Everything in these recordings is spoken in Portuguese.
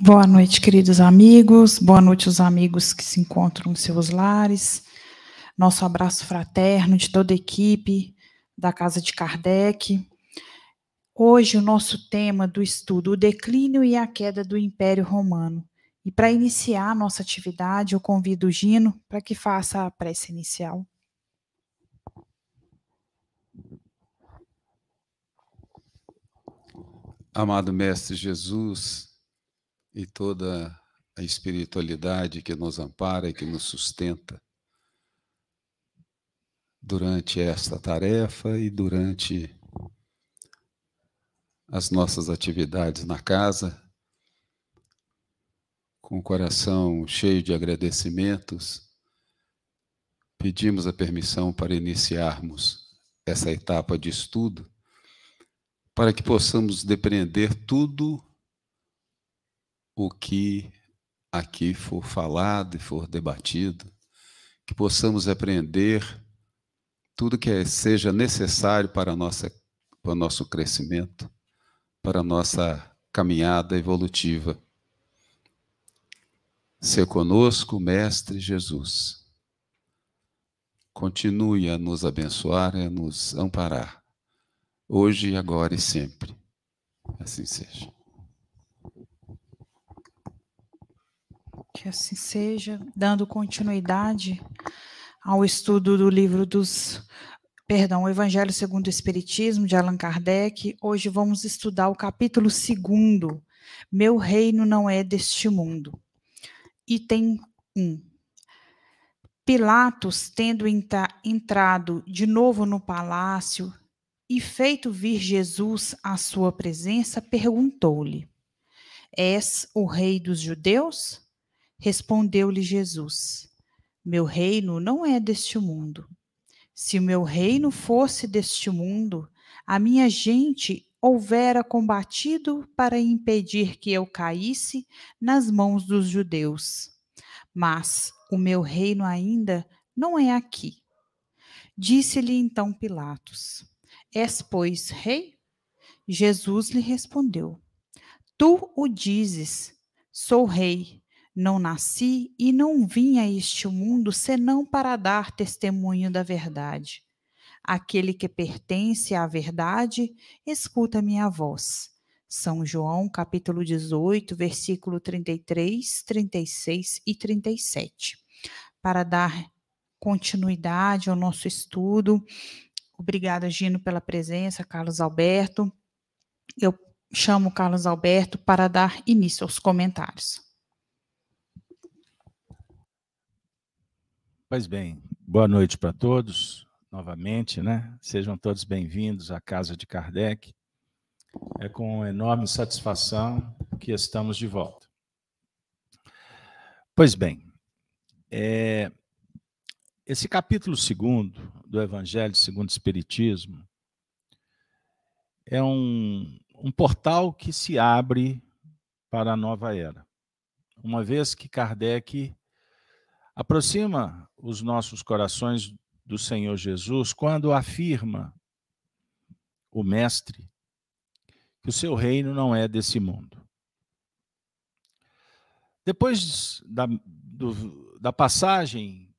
Boa noite, queridos amigos. Boa noite, os amigos que se encontram em seus lares. Nosso abraço fraterno de toda a equipe da Casa de Kardec. Hoje, o nosso tema do estudo, o declínio e a queda do Império Romano. E para iniciar a nossa atividade, eu convido o Gino para que faça a prece inicial. Amado Mestre Jesus e toda a espiritualidade que nos ampara e que nos sustenta durante esta tarefa e durante as nossas atividades na casa, com o coração cheio de agradecimentos, pedimos a permissão para iniciarmos essa etapa de estudo para que possamos depreender tudo o que aqui for falado e for debatido, que possamos aprender tudo que seja necessário para, nossa, para o nosso crescimento, para a nossa caminhada evolutiva. Se conosco, Mestre Jesus. Continue a nos abençoar e a nos amparar hoje, agora e sempre. Assim seja. Que assim seja, dando continuidade ao estudo do livro dos. Perdão, o Evangelho segundo o Espiritismo, de Allan Kardec. Hoje vamos estudar o capítulo segundo. Meu reino não é deste mundo. Item 1. Pilatos, tendo entra, entrado de novo no palácio, e feito vir Jesus à sua presença, perguntou-lhe: És o rei dos judeus? Respondeu-lhe Jesus: Meu reino não é deste mundo. Se o meu reino fosse deste mundo, a minha gente houvera combatido para impedir que eu caísse nas mãos dos judeus. Mas o meu reino ainda não é aqui. Disse-lhe então Pilatos: És, pois, rei? Jesus lhe respondeu: Tu o dizes, sou rei. Não nasci e não vim a este mundo senão para dar testemunho da verdade. Aquele que pertence à verdade, escuta minha voz. São João, capítulo 18, versículo 33, 36 e 37. Para dar continuidade ao nosso estudo, Obrigada, Gino, pela presença, Carlos Alberto. Eu chamo Carlos Alberto para dar início aos comentários. Pois bem, boa noite para todos, novamente, né? Sejam todos bem-vindos à Casa de Kardec. É com enorme satisfação que estamos de volta. Pois bem, é, esse capítulo segundo do Evangelho segundo o Espiritismo é um, um portal que se abre para a nova era. Uma vez que Kardec aproxima os nossos corações do Senhor Jesus quando afirma o Mestre que o seu reino não é desse mundo. Depois da, do, da passagem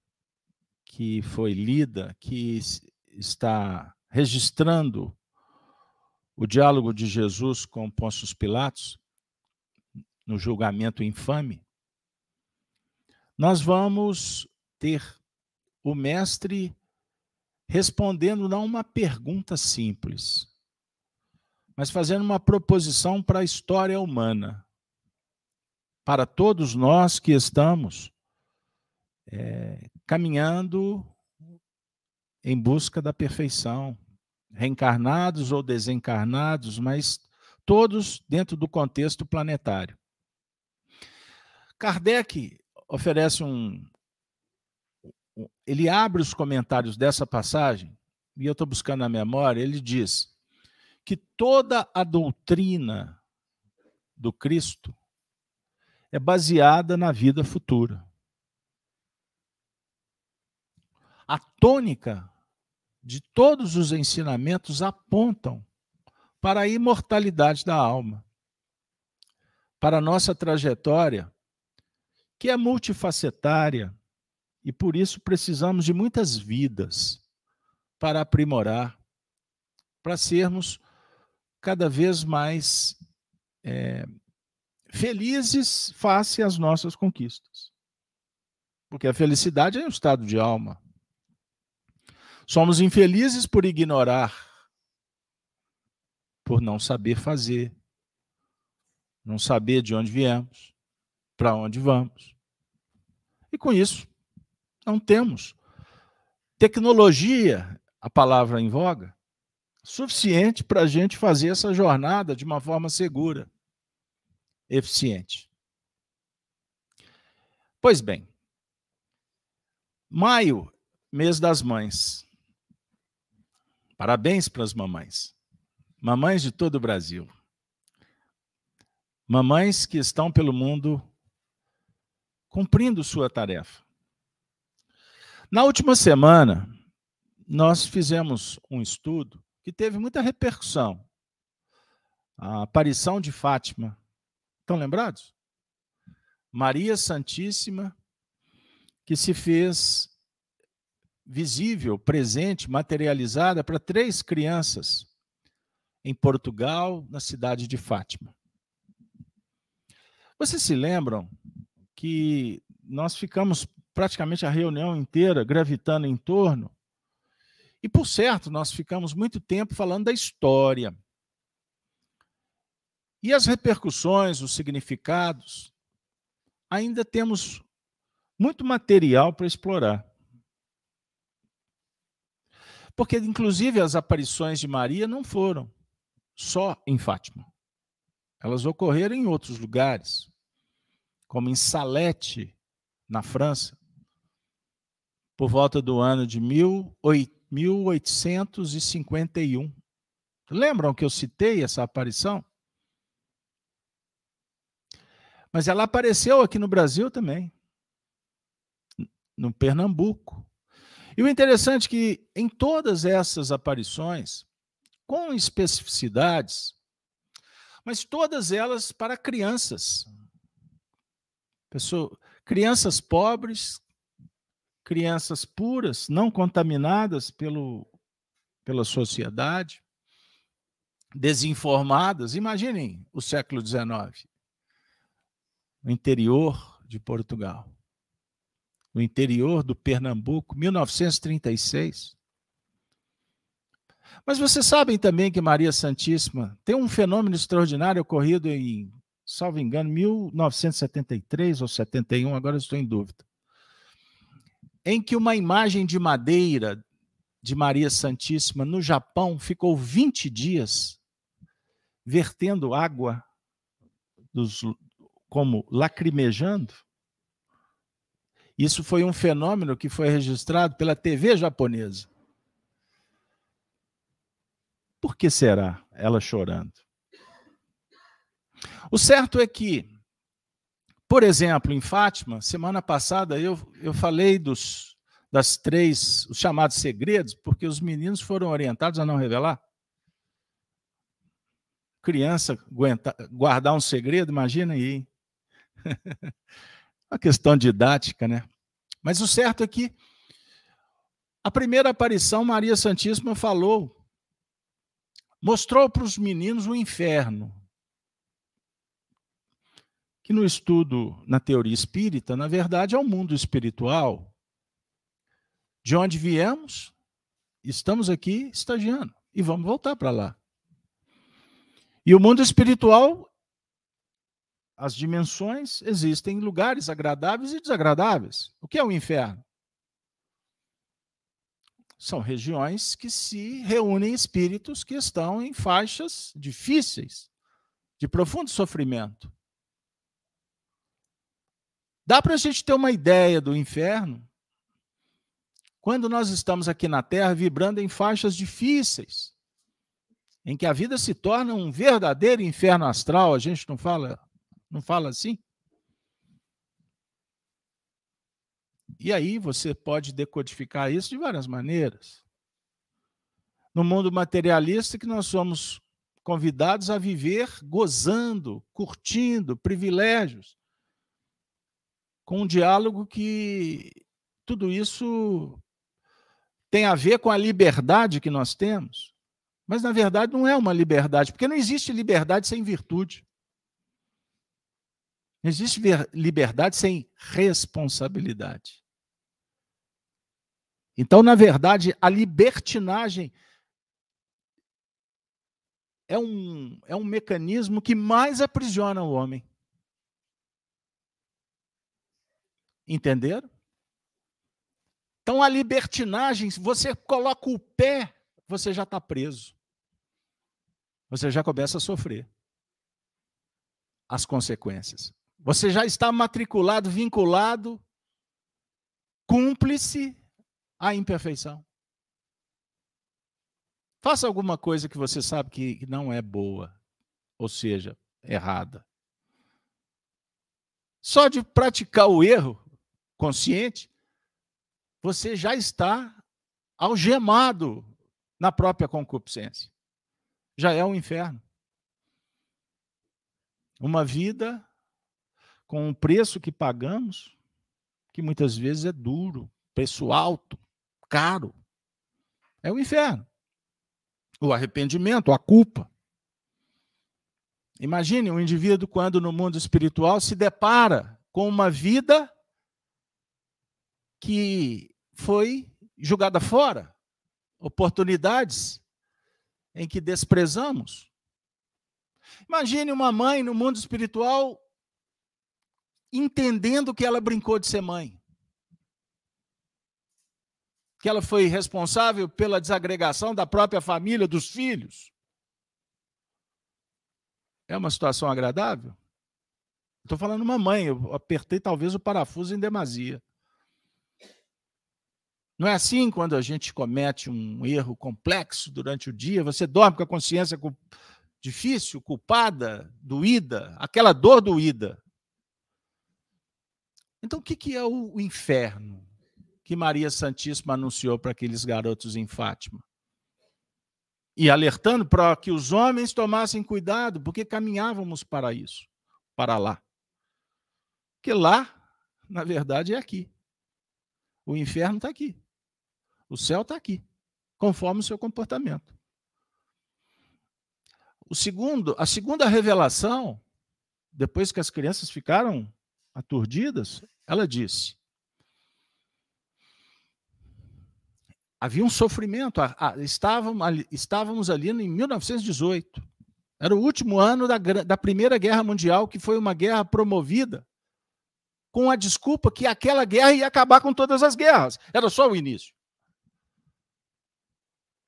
que foi lida, que está registrando o diálogo de Jesus com Pôncio Pilatos no julgamento infame, nós vamos ter o mestre respondendo não uma pergunta simples, mas fazendo uma proposição para a história humana, para todos nós que estamos é, caminhando em busca da perfeição, reencarnados ou desencarnados, mas todos dentro do contexto planetário. Kardec oferece um. Ele abre os comentários dessa passagem, e eu estou buscando na memória, ele diz que toda a doutrina do Cristo é baseada na vida futura. A tônica de todos os ensinamentos apontam para a imortalidade da alma, para a nossa trajetória, que é multifacetária, e por isso precisamos de muitas vidas para aprimorar, para sermos cada vez mais é, felizes face às nossas conquistas. Porque a felicidade é um estado de alma. Somos infelizes por ignorar, por não saber fazer, não saber de onde viemos, para onde vamos. E com isso, não temos tecnologia, a palavra em voga, suficiente para a gente fazer essa jornada de uma forma segura, eficiente. Pois bem, maio, mês das mães. Parabéns para as mamães. Mamães de todo o Brasil. Mamães que estão pelo mundo cumprindo sua tarefa. Na última semana, nós fizemos um estudo que teve muita repercussão. A aparição de Fátima. Estão lembrados? Maria Santíssima, que se fez visível, presente, materializada para três crianças em Portugal, na cidade de Fátima. Vocês se lembram que nós ficamos praticamente a reunião inteira gravitando em torno, e por certo, nós ficamos muito tempo falando da história. E as repercussões, os significados, ainda temos muito material para explorar. Porque, inclusive, as aparições de Maria não foram só em Fátima. Elas ocorreram em outros lugares, como em Salete, na França, por volta do ano de 1851. Lembram que eu citei essa aparição? Mas ela apareceu aqui no Brasil também, no Pernambuco. E o interessante é que em todas essas aparições, com especificidades, mas todas elas para crianças. Pessoa, crianças pobres, crianças puras, não contaminadas pelo, pela sociedade, desinformadas. Imaginem o século XIX, no interior de Portugal, no interior do Pernambuco, 1936. Mas vocês sabem também que Maria Santíssima tem um fenômeno extraordinário ocorrido em, salvo engano, 1973 ou 71, agora estou em dúvida, em que uma imagem de madeira de Maria Santíssima no Japão ficou 20 dias vertendo água dos, como lacrimejando. Isso foi um fenômeno que foi registrado pela TV japonesa. Por que será ela chorando? O certo é que, por exemplo, em Fátima, semana passada eu, eu falei dos, das três, os chamados segredos, porque os meninos foram orientados a não revelar. Criança aguenta, guardar um segredo, imagina aí. Uma questão didática, né? Mas o certo é que a primeira aparição, Maria Santíssima falou mostrou para os meninos o inferno. Que no estudo na teoria espírita, na verdade, é o mundo espiritual. De onde viemos, estamos aqui estagiando e vamos voltar para lá. E o mundo espiritual, as dimensões existem lugares agradáveis e desagradáveis. O que é o inferno? São regiões que se reúnem espíritos que estão em faixas difíceis, de profundo sofrimento. Dá para a gente ter uma ideia do inferno quando nós estamos aqui na Terra vibrando em faixas difíceis, em que a vida se torna um verdadeiro inferno astral. A gente não fala, não fala assim? E aí você pode decodificar isso de várias maneiras. No mundo materialista, que nós somos convidados a viver gozando, curtindo privilégios, com um diálogo que tudo isso tem a ver com a liberdade que nós temos. Mas, na verdade, não é uma liberdade, porque não existe liberdade sem virtude. Não existe liberdade sem responsabilidade. Então, na verdade, a libertinagem é um, é um mecanismo que mais aprisiona o homem. Entenderam? Então, a libertinagem, se você coloca o pé, você já está preso. Você já começa a sofrer as consequências. Você já está matriculado, vinculado, cúmplice à imperfeição. Faça alguma coisa que você sabe que não é boa, ou seja, errada. Só de praticar o erro consciente, você já está algemado na própria concupiscência. Já é um inferno. Uma vida com um preço que pagamos, que muitas vezes é duro, preço alto, caro. É o inferno. O arrependimento, a culpa. Imagine um indivíduo quando no mundo espiritual se depara com uma vida que foi jogada fora, oportunidades em que desprezamos. Imagine uma mãe no mundo espiritual entendendo que ela brincou de ser mãe. Que ela foi responsável pela desagregação da própria família, dos filhos. É uma situação agradável? Estou falando uma mãe, eu apertei talvez o parafuso em demasia. Não é assim quando a gente comete um erro complexo durante o dia, você dorme com a consciência difícil, culpada, doída, aquela dor doída. Então, o que é o inferno que Maria Santíssima anunciou para aqueles garotos em Fátima? E alertando para que os homens tomassem cuidado, porque caminhávamos para isso, para lá. Porque lá, na verdade, é aqui. O inferno está aqui. O céu está aqui, conforme o seu comportamento. O segundo, a segunda revelação, depois que as crianças ficaram aturdidas, ela disse: havia um sofrimento. Estávamos ali, estávamos ali em 1918. Era o último ano da, da Primeira Guerra Mundial, que foi uma guerra promovida com a desculpa que aquela guerra ia acabar com todas as guerras. Era só o início.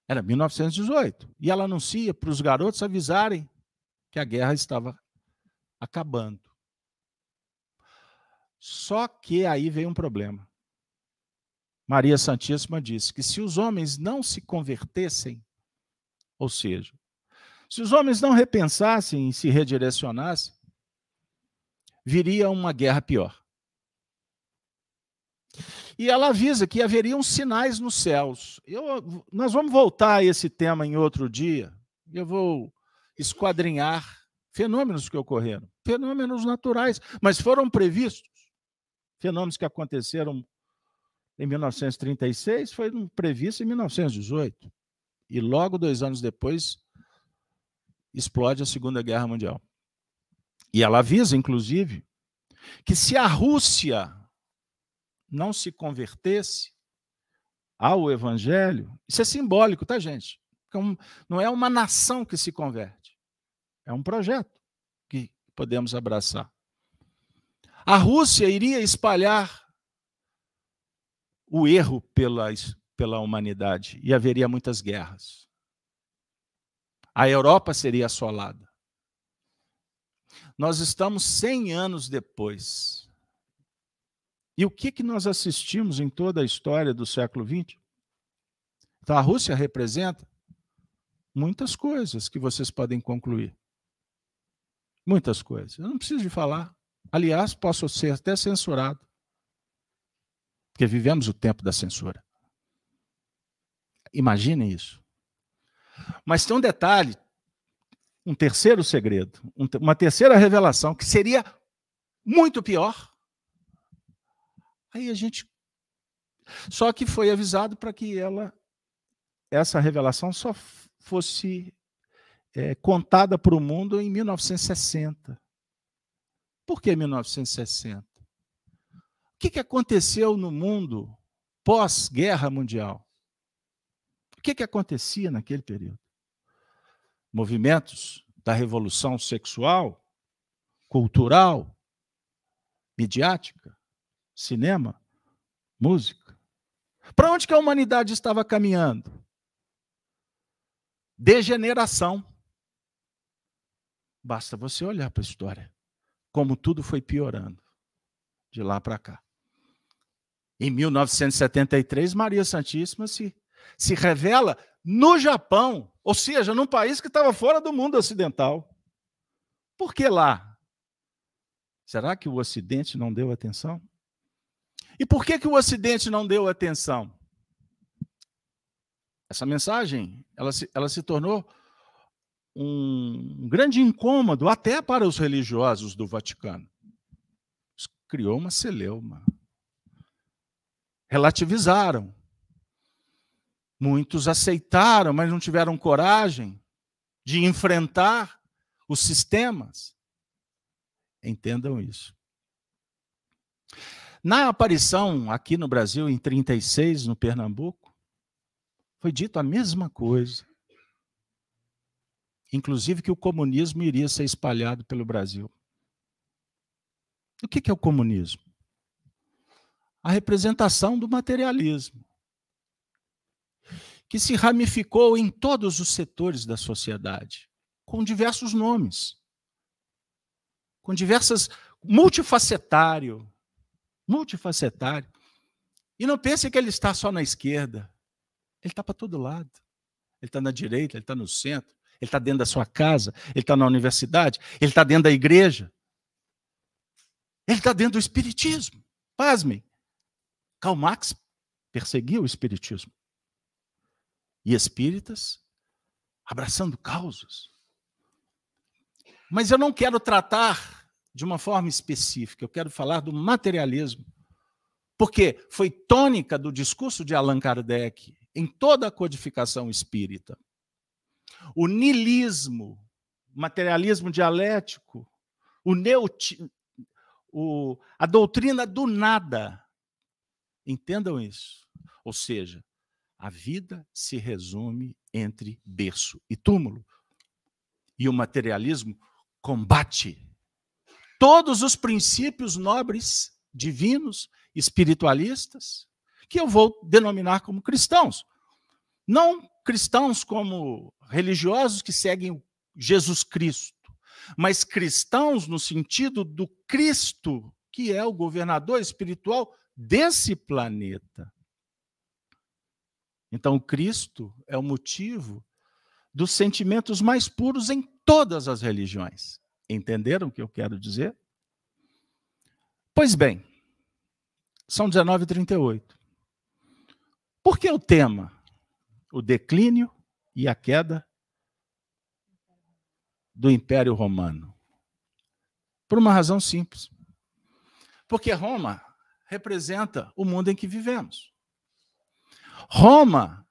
Era 1918. E ela anuncia para os garotos avisarem que a guerra estava acabando. Só que aí veio um problema. Maria Santíssima disse que se os homens não se convertessem, ou seja, se os homens não repensassem e se redirecionassem, viria uma guerra pior. E ela avisa que haveriam sinais nos céus. Eu, nós vamos voltar a esse tema em outro dia. Eu vou esquadrinhar fenômenos que ocorreram, fenômenos naturais, mas foram previstos fenômenos que aconteceram em 1936 foram previstos em 1918. E logo dois anos depois explode a Segunda Guerra Mundial. E ela avisa, inclusive, que se a Rússia não se convertesse ao Evangelho, isso é simbólico, tá, gente? Não é uma nação que se converte, é um projeto que podemos abraçar. A Rússia iria espalhar o erro pela, pela humanidade e haveria muitas guerras. A Europa seria assolada. Nós estamos 100 anos depois. E o que, que nós assistimos em toda a história do século XX? Então, a Rússia representa muitas coisas que vocês podem concluir. Muitas coisas. Eu não preciso de falar. Aliás, posso ser até censurado. Porque vivemos o tempo da censura. Imaginem isso. Mas tem um detalhe um terceiro segredo, uma terceira revelação, que seria muito pior. Aí a gente. Só que foi avisado para que ela, essa revelação só fosse é, contada para o mundo em 1960. Por que 1960? O que, que aconteceu no mundo pós-guerra mundial? O que, que acontecia naquele período? Movimentos da revolução sexual, cultural, midiática, cinema, música. Para onde que a humanidade estava caminhando? Degeneração. Basta você olhar para a história, como tudo foi piorando de lá para cá. Em 1973, Maria Santíssima se, se revela no Japão, ou seja, num país que estava fora do mundo ocidental. Por que lá? Será que o Ocidente não deu atenção? E por que, que o Ocidente não deu atenção? Essa mensagem ela se, ela se tornou um grande incômodo até para os religiosos do Vaticano. Criou uma celeuma. Relativizaram. Muitos aceitaram, mas não tiveram coragem de enfrentar os sistemas. Entendam isso. Na aparição aqui no Brasil, em 36, no Pernambuco, foi dito a mesma coisa inclusive que o comunismo iria ser espalhado pelo Brasil. O que é o comunismo? A representação do materialismo, que se ramificou em todos os setores da sociedade, com diversos nomes, com diversas. multifacetário. Multifacetário. E não pense que ele está só na esquerda. Ele está para todo lado. Ele está na direita, ele está no centro, ele está dentro da sua casa, ele está na universidade, ele está dentro da igreja. Ele está dentro do Espiritismo. Pasmem. Karl Marx perseguiu o Espiritismo. E espíritas abraçando causas. Mas eu não quero tratar de uma forma específica, eu quero falar do materialismo. Porque foi tônica do discurso de Allan Kardec em toda a codificação espírita o nilismo, materialismo dialético, o neuti, o, a doutrina do nada. Entendam isso. Ou seja, a vida se resume entre berço e túmulo. E o materialismo combate todos os princípios nobres, divinos, espiritualistas, que eu vou denominar como cristãos. Não cristãos como religiosos que seguem Jesus Cristo, mas cristãos no sentido do Cristo, que é o governador espiritual desse planeta. Então, Cristo é o motivo dos sentimentos mais puros em todas as religiões. Entenderam o que eu quero dizer? Pois bem, são 19h38. Por que o tema? o declínio e a queda do Império Romano. Por uma razão simples. Porque Roma representa o mundo em que vivemos. Roma,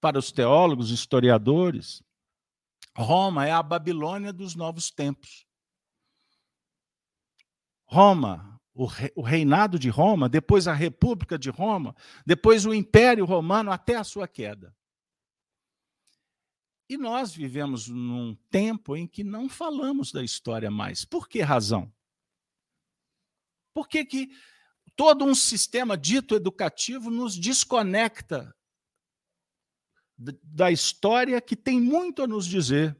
para os teólogos, historiadores, Roma é a Babilônia dos novos tempos. Roma o, reinado de Roma, depois a República de Roma, depois o Império Romano até a sua queda. E nós vivemos num tempo em que não falamos da história mais. Por que razão? Por que, que todo um sistema dito educativo nos desconecta da história que tem muito a nos dizer?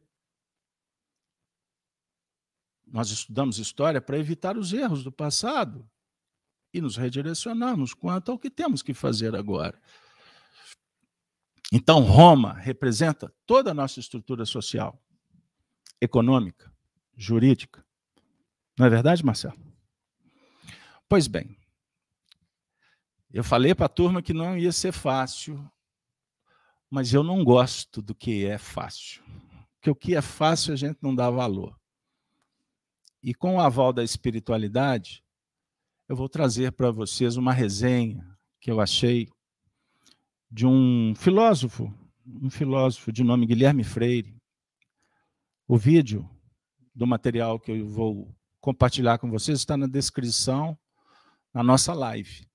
Nós estudamos história para evitar os erros do passado e nos redirecionarmos quanto ao que temos que fazer agora. Então, Roma representa toda a nossa estrutura social, econômica, jurídica. Não é verdade, Marcelo? Pois bem, eu falei para a turma que não ia ser fácil, mas eu não gosto do que é fácil. que o que é fácil a gente não dá valor. E com o aval da espiritualidade, eu vou trazer para vocês uma resenha que eu achei de um filósofo, um filósofo de nome Guilherme Freire. O vídeo do material que eu vou compartilhar com vocês está na descrição na nossa live.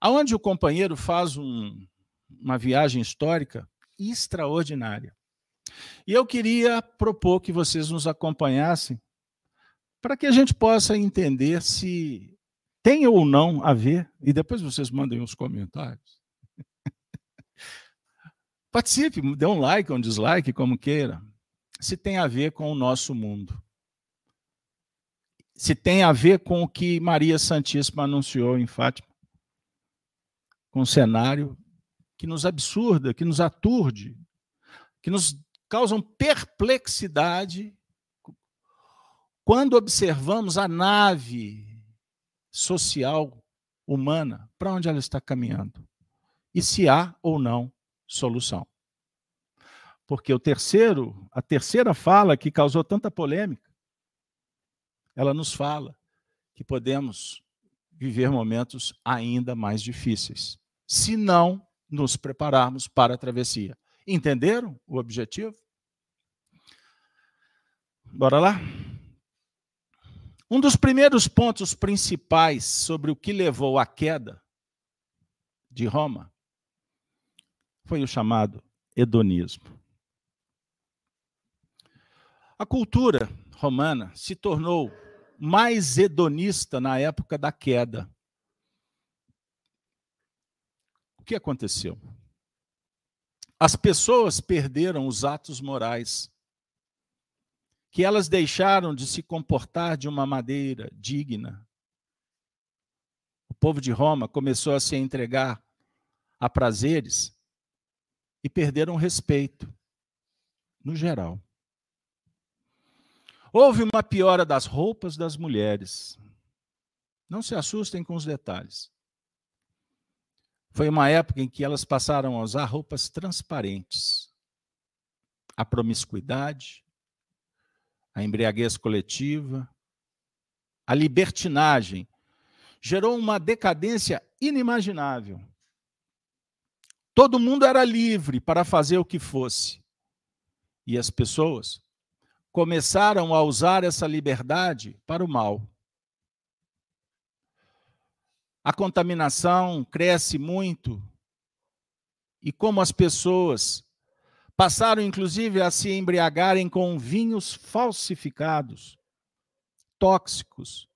Aonde o companheiro faz um, uma viagem histórica extraordinária. E eu queria propor que vocês nos acompanhassem para que a gente possa entender se tem ou não a ver, e depois vocês mandem os comentários. Participe, dê um like, um dislike, como queira, se tem a ver com o nosso mundo. Se tem a ver com o que Maria Santíssima anunciou em Fátima. Com um cenário que nos absurda, que nos aturde, que nos causam perplexidade quando observamos a nave social humana, para onde ela está caminhando? E se há ou não solução. Porque o terceiro, a terceira fala que causou tanta polêmica, ela nos fala que podemos viver momentos ainda mais difíceis, se não nos prepararmos para a travessia. Entenderam o objetivo? Bora lá? Um dos primeiros pontos principais sobre o que levou à queda de Roma foi o chamado hedonismo. A cultura romana se tornou mais hedonista na época da queda. O que aconteceu? As pessoas perderam os atos morais que elas deixaram de se comportar de uma maneira digna. O povo de Roma começou a se entregar a prazeres e perderam respeito, no geral. Houve uma piora das roupas das mulheres. Não se assustem com os detalhes. Foi uma época em que elas passaram a usar roupas transparentes. A promiscuidade, a embriaguez coletiva, a libertinagem, gerou uma decadência inimaginável. Todo mundo era livre para fazer o que fosse. E as pessoas começaram a usar essa liberdade para o mal. A contaminação cresce muito. E como as pessoas Passaram, inclusive, a se embriagarem com vinhos falsificados, tóxicos,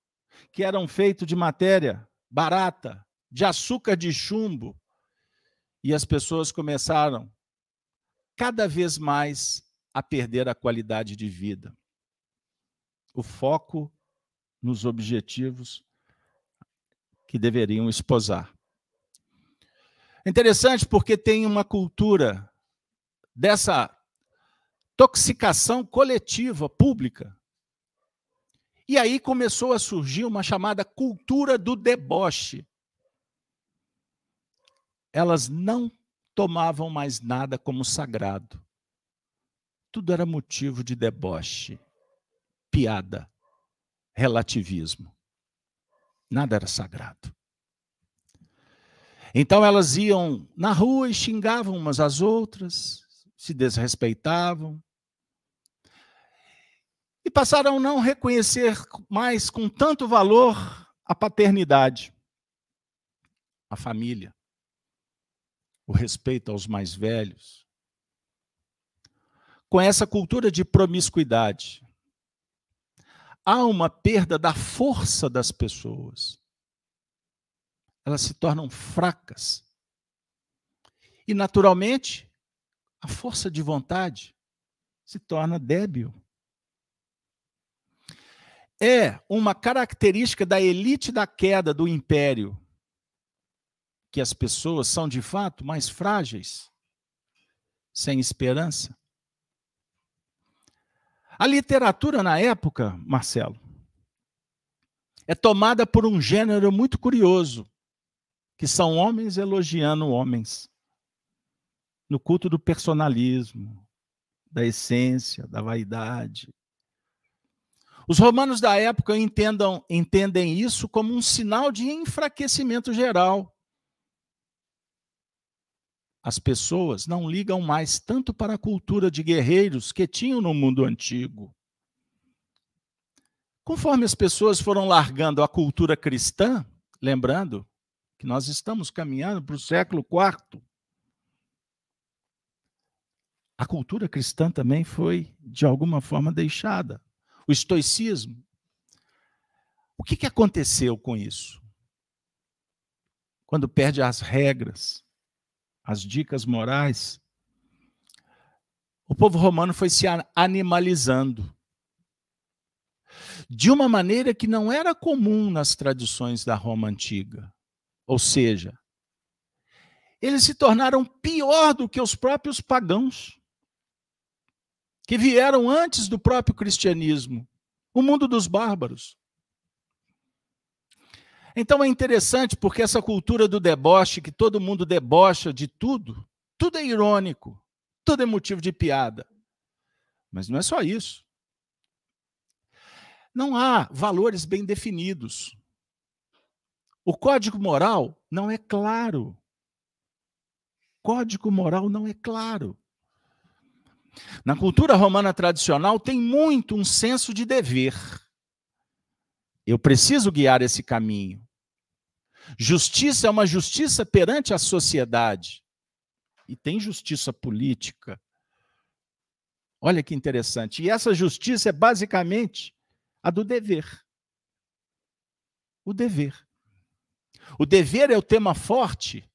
que eram feitos de matéria barata, de açúcar de chumbo. E as pessoas começaram cada vez mais a perder a qualidade de vida. O foco nos objetivos que deveriam esposar. É interessante porque tem uma cultura dessa toxicação coletiva, pública. E aí começou a surgir uma chamada cultura do deboche. Elas não tomavam mais nada como sagrado. Tudo era motivo de deboche, piada, relativismo. Nada era sagrado. Então elas iam na rua e xingavam umas às outras, se desrespeitavam. E passaram a não reconhecer mais com tanto valor a paternidade, a família, o respeito aos mais velhos. Com essa cultura de promiscuidade, há uma perda da força das pessoas. Elas se tornam fracas. E, naturalmente, a força de vontade se torna débil. É uma característica da elite da queda do império que as pessoas são de fato mais frágeis, sem esperança. A literatura na época, Marcelo, é tomada por um gênero muito curioso, que são homens elogiando homens no culto do personalismo, da essência, da vaidade. Os romanos da época entendam, entendem isso como um sinal de enfraquecimento geral. As pessoas não ligam mais tanto para a cultura de guerreiros que tinham no mundo antigo. Conforme as pessoas foram largando a cultura cristã, lembrando que nós estamos caminhando para o século IV, a cultura cristã também foi, de alguma forma, deixada o estoicismo. O que, que aconteceu com isso? Quando perde as regras, as dicas morais, o povo romano foi se animalizando de uma maneira que não era comum nas tradições da Roma antiga. Ou seja, eles se tornaram pior do que os próprios pagãos que vieram antes do próprio cristianismo, o mundo dos bárbaros. Então é interessante porque essa cultura do deboche, que todo mundo debocha de tudo, tudo é irônico, tudo é motivo de piada. Mas não é só isso. Não há valores bem definidos. O código moral não é claro. Código moral não é claro. Na cultura romana tradicional tem muito um senso de dever. Eu preciso guiar esse caminho. Justiça é uma justiça perante a sociedade. E tem justiça política. Olha que interessante. E essa justiça é basicamente a do dever. O dever. O dever é o tema forte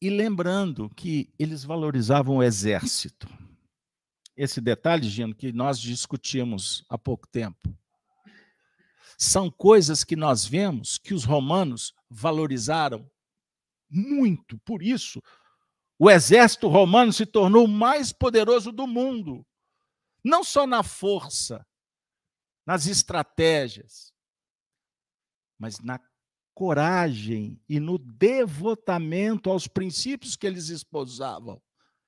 e lembrando que eles valorizavam o exército. Esse detalhe, Gino, que nós discutimos há pouco tempo. São coisas que nós vemos que os romanos valorizaram muito. Por isso, o exército romano se tornou o mais poderoso do mundo. Não só na força, nas estratégias, mas na coragem e no devotamento aos princípios que eles esposavam.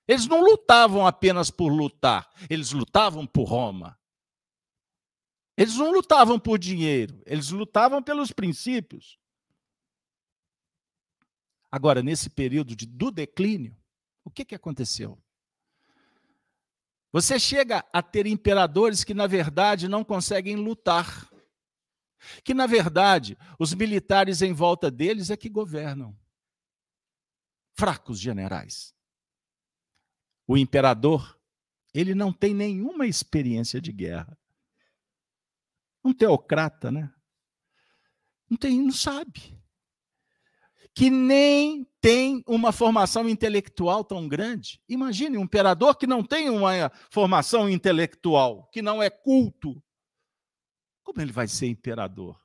Eles não lutavam apenas por lutar, eles lutavam por Roma. Eles não lutavam por dinheiro, eles lutavam pelos princípios. Agora, nesse período de, do declínio, o que, que aconteceu? Você chega a ter imperadores que, na verdade, não conseguem lutar que, na verdade, os militares em volta deles é que governam. Fracos generais. O imperador, ele não tem nenhuma experiência de guerra. Um teocrata, né? Não tem, não sabe. Que nem tem uma formação intelectual tão grande. Imagine um imperador que não tem uma formação intelectual, que não é culto, como ele vai ser imperador?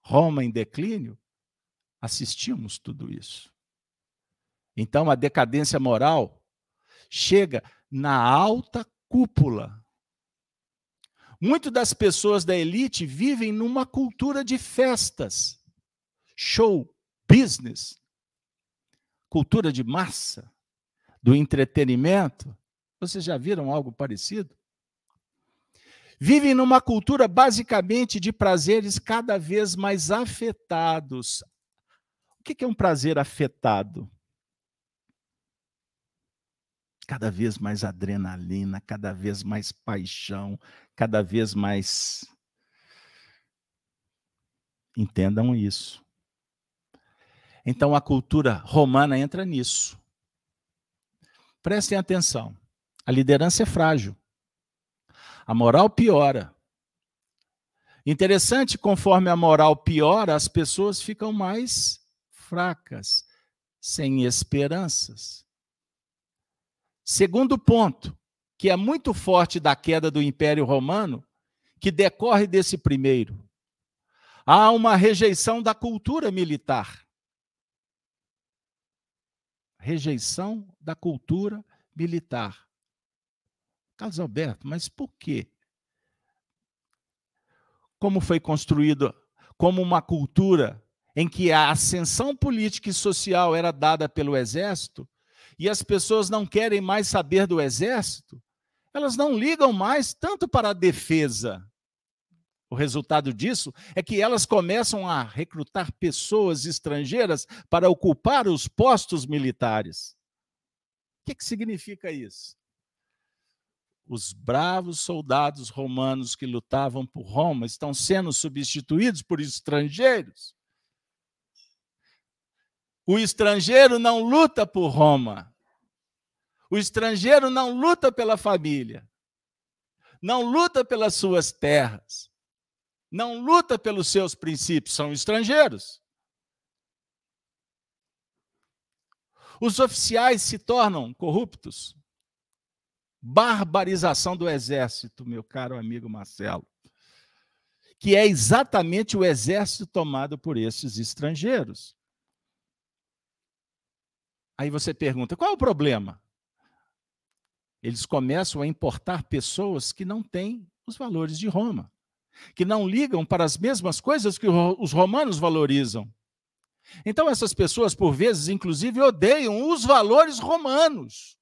Roma em declínio? Assistimos tudo isso. Então a decadência moral chega na alta cúpula. Muitas das pessoas da elite vivem numa cultura de festas, show, business, cultura de massa, do entretenimento. Vocês já viram algo parecido? Vivem numa cultura basicamente de prazeres cada vez mais afetados. O que é um prazer afetado? Cada vez mais adrenalina, cada vez mais paixão, cada vez mais. Entendam isso. Então a cultura romana entra nisso. Prestem atenção. A liderança é frágil. A moral piora. Interessante, conforme a moral piora, as pessoas ficam mais fracas, sem esperanças. Segundo ponto, que é muito forte da queda do Império Romano, que decorre desse primeiro. Há uma rejeição da cultura militar. Rejeição da cultura militar. Carlos Alberto, mas por quê? Como foi construído como uma cultura em que a ascensão política e social era dada pelo exército, e as pessoas não querem mais saber do exército, elas não ligam mais tanto para a defesa. O resultado disso é que elas começam a recrutar pessoas estrangeiras para ocupar os postos militares. O que, que significa isso? Os bravos soldados romanos que lutavam por Roma estão sendo substituídos por estrangeiros. O estrangeiro não luta por Roma. O estrangeiro não luta pela família. Não luta pelas suas terras. Não luta pelos seus princípios. São estrangeiros. Os oficiais se tornam corruptos. Barbarização do exército, meu caro amigo Marcelo. Que é exatamente o exército tomado por esses estrangeiros. Aí você pergunta: qual é o problema? Eles começam a importar pessoas que não têm os valores de Roma, que não ligam para as mesmas coisas que os romanos valorizam. Então, essas pessoas, por vezes, inclusive, odeiam os valores romanos.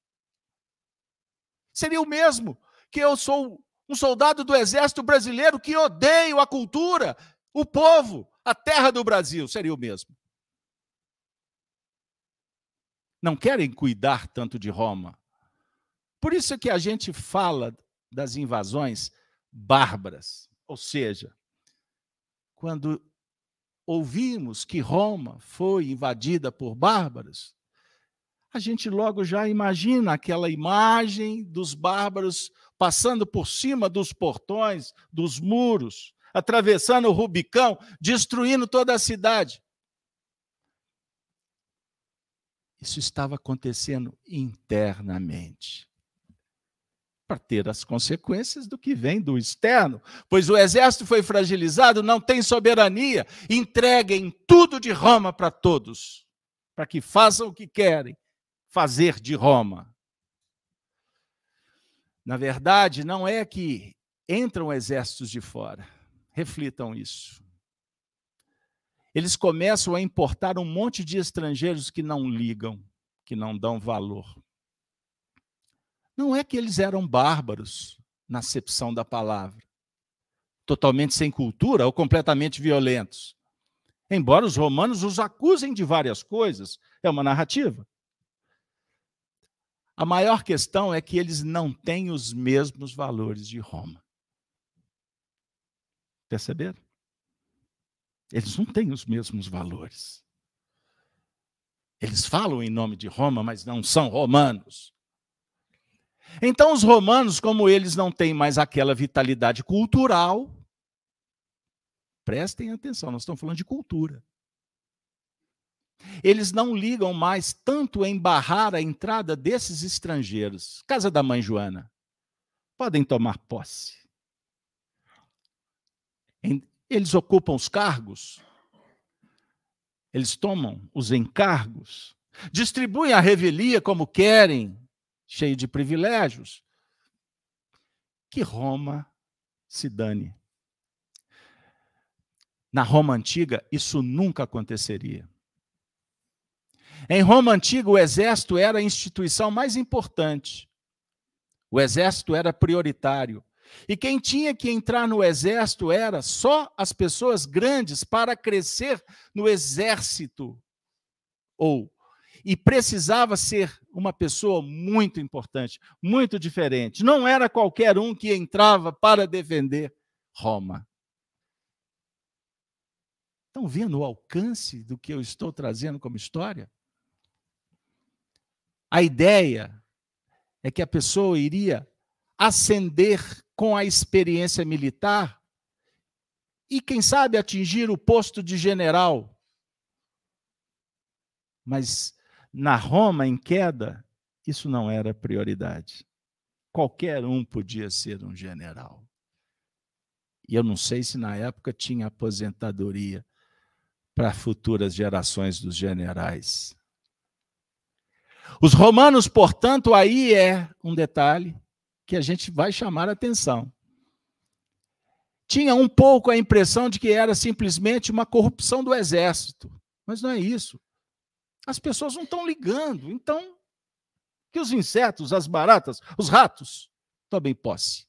Seria o mesmo que eu sou um soldado do exército brasileiro que odeio a cultura, o povo, a terra do Brasil. Seria o mesmo. Não querem cuidar tanto de Roma. Por isso que a gente fala das invasões bárbaras. Ou seja, quando ouvimos que Roma foi invadida por bárbaros, a gente logo já imagina aquela imagem dos bárbaros passando por cima dos portões, dos muros, atravessando o Rubicão, destruindo toda a cidade. Isso estava acontecendo internamente para ter as consequências do que vem do externo, pois o exército foi fragilizado, não tem soberania, entreguem tudo de Roma para todos, para que façam o que querem fazer de Roma. Na verdade, não é que entram exércitos de fora, reflitam isso. Eles começam a importar um monte de estrangeiros que não ligam, que não dão valor. Não é que eles eram bárbaros, na acepção da palavra, totalmente sem cultura ou completamente violentos. Embora os romanos os acusem de várias coisas, é uma narrativa. A maior questão é que eles não têm os mesmos valores de Roma. Perceberam? Eles não têm os mesmos valores. Eles falam em nome de Roma, mas não são romanos. Então, os romanos, como eles não têm mais aquela vitalidade cultural, prestem atenção, nós estamos falando de cultura. Eles não ligam mais tanto em barrar a entrada desses estrangeiros. Casa da mãe Joana, podem tomar posse. Eles ocupam os cargos, eles tomam os encargos, distribuem a revelia como querem, cheio de privilégios, que Roma se dane. Na Roma antiga, isso nunca aconteceria. Em Roma antiga, o exército era a instituição mais importante. O exército era prioritário. E quem tinha que entrar no exército era só as pessoas grandes para crescer no exército ou e precisava ser uma pessoa muito importante, muito diferente. Não era qualquer um que entrava para defender Roma. Estão vendo o alcance do que eu estou trazendo como história? A ideia é que a pessoa iria ascender com a experiência militar e, quem sabe, atingir o posto de general. Mas na Roma em queda, isso não era prioridade. Qualquer um podia ser um general. E eu não sei se na época tinha aposentadoria para futuras gerações dos generais. Os romanos, portanto, aí é um detalhe que a gente vai chamar a atenção. Tinha um pouco a impressão de que era simplesmente uma corrupção do exército, mas não é isso. As pessoas não estão ligando. Então, que os insetos, as baratas, os ratos tomem posse.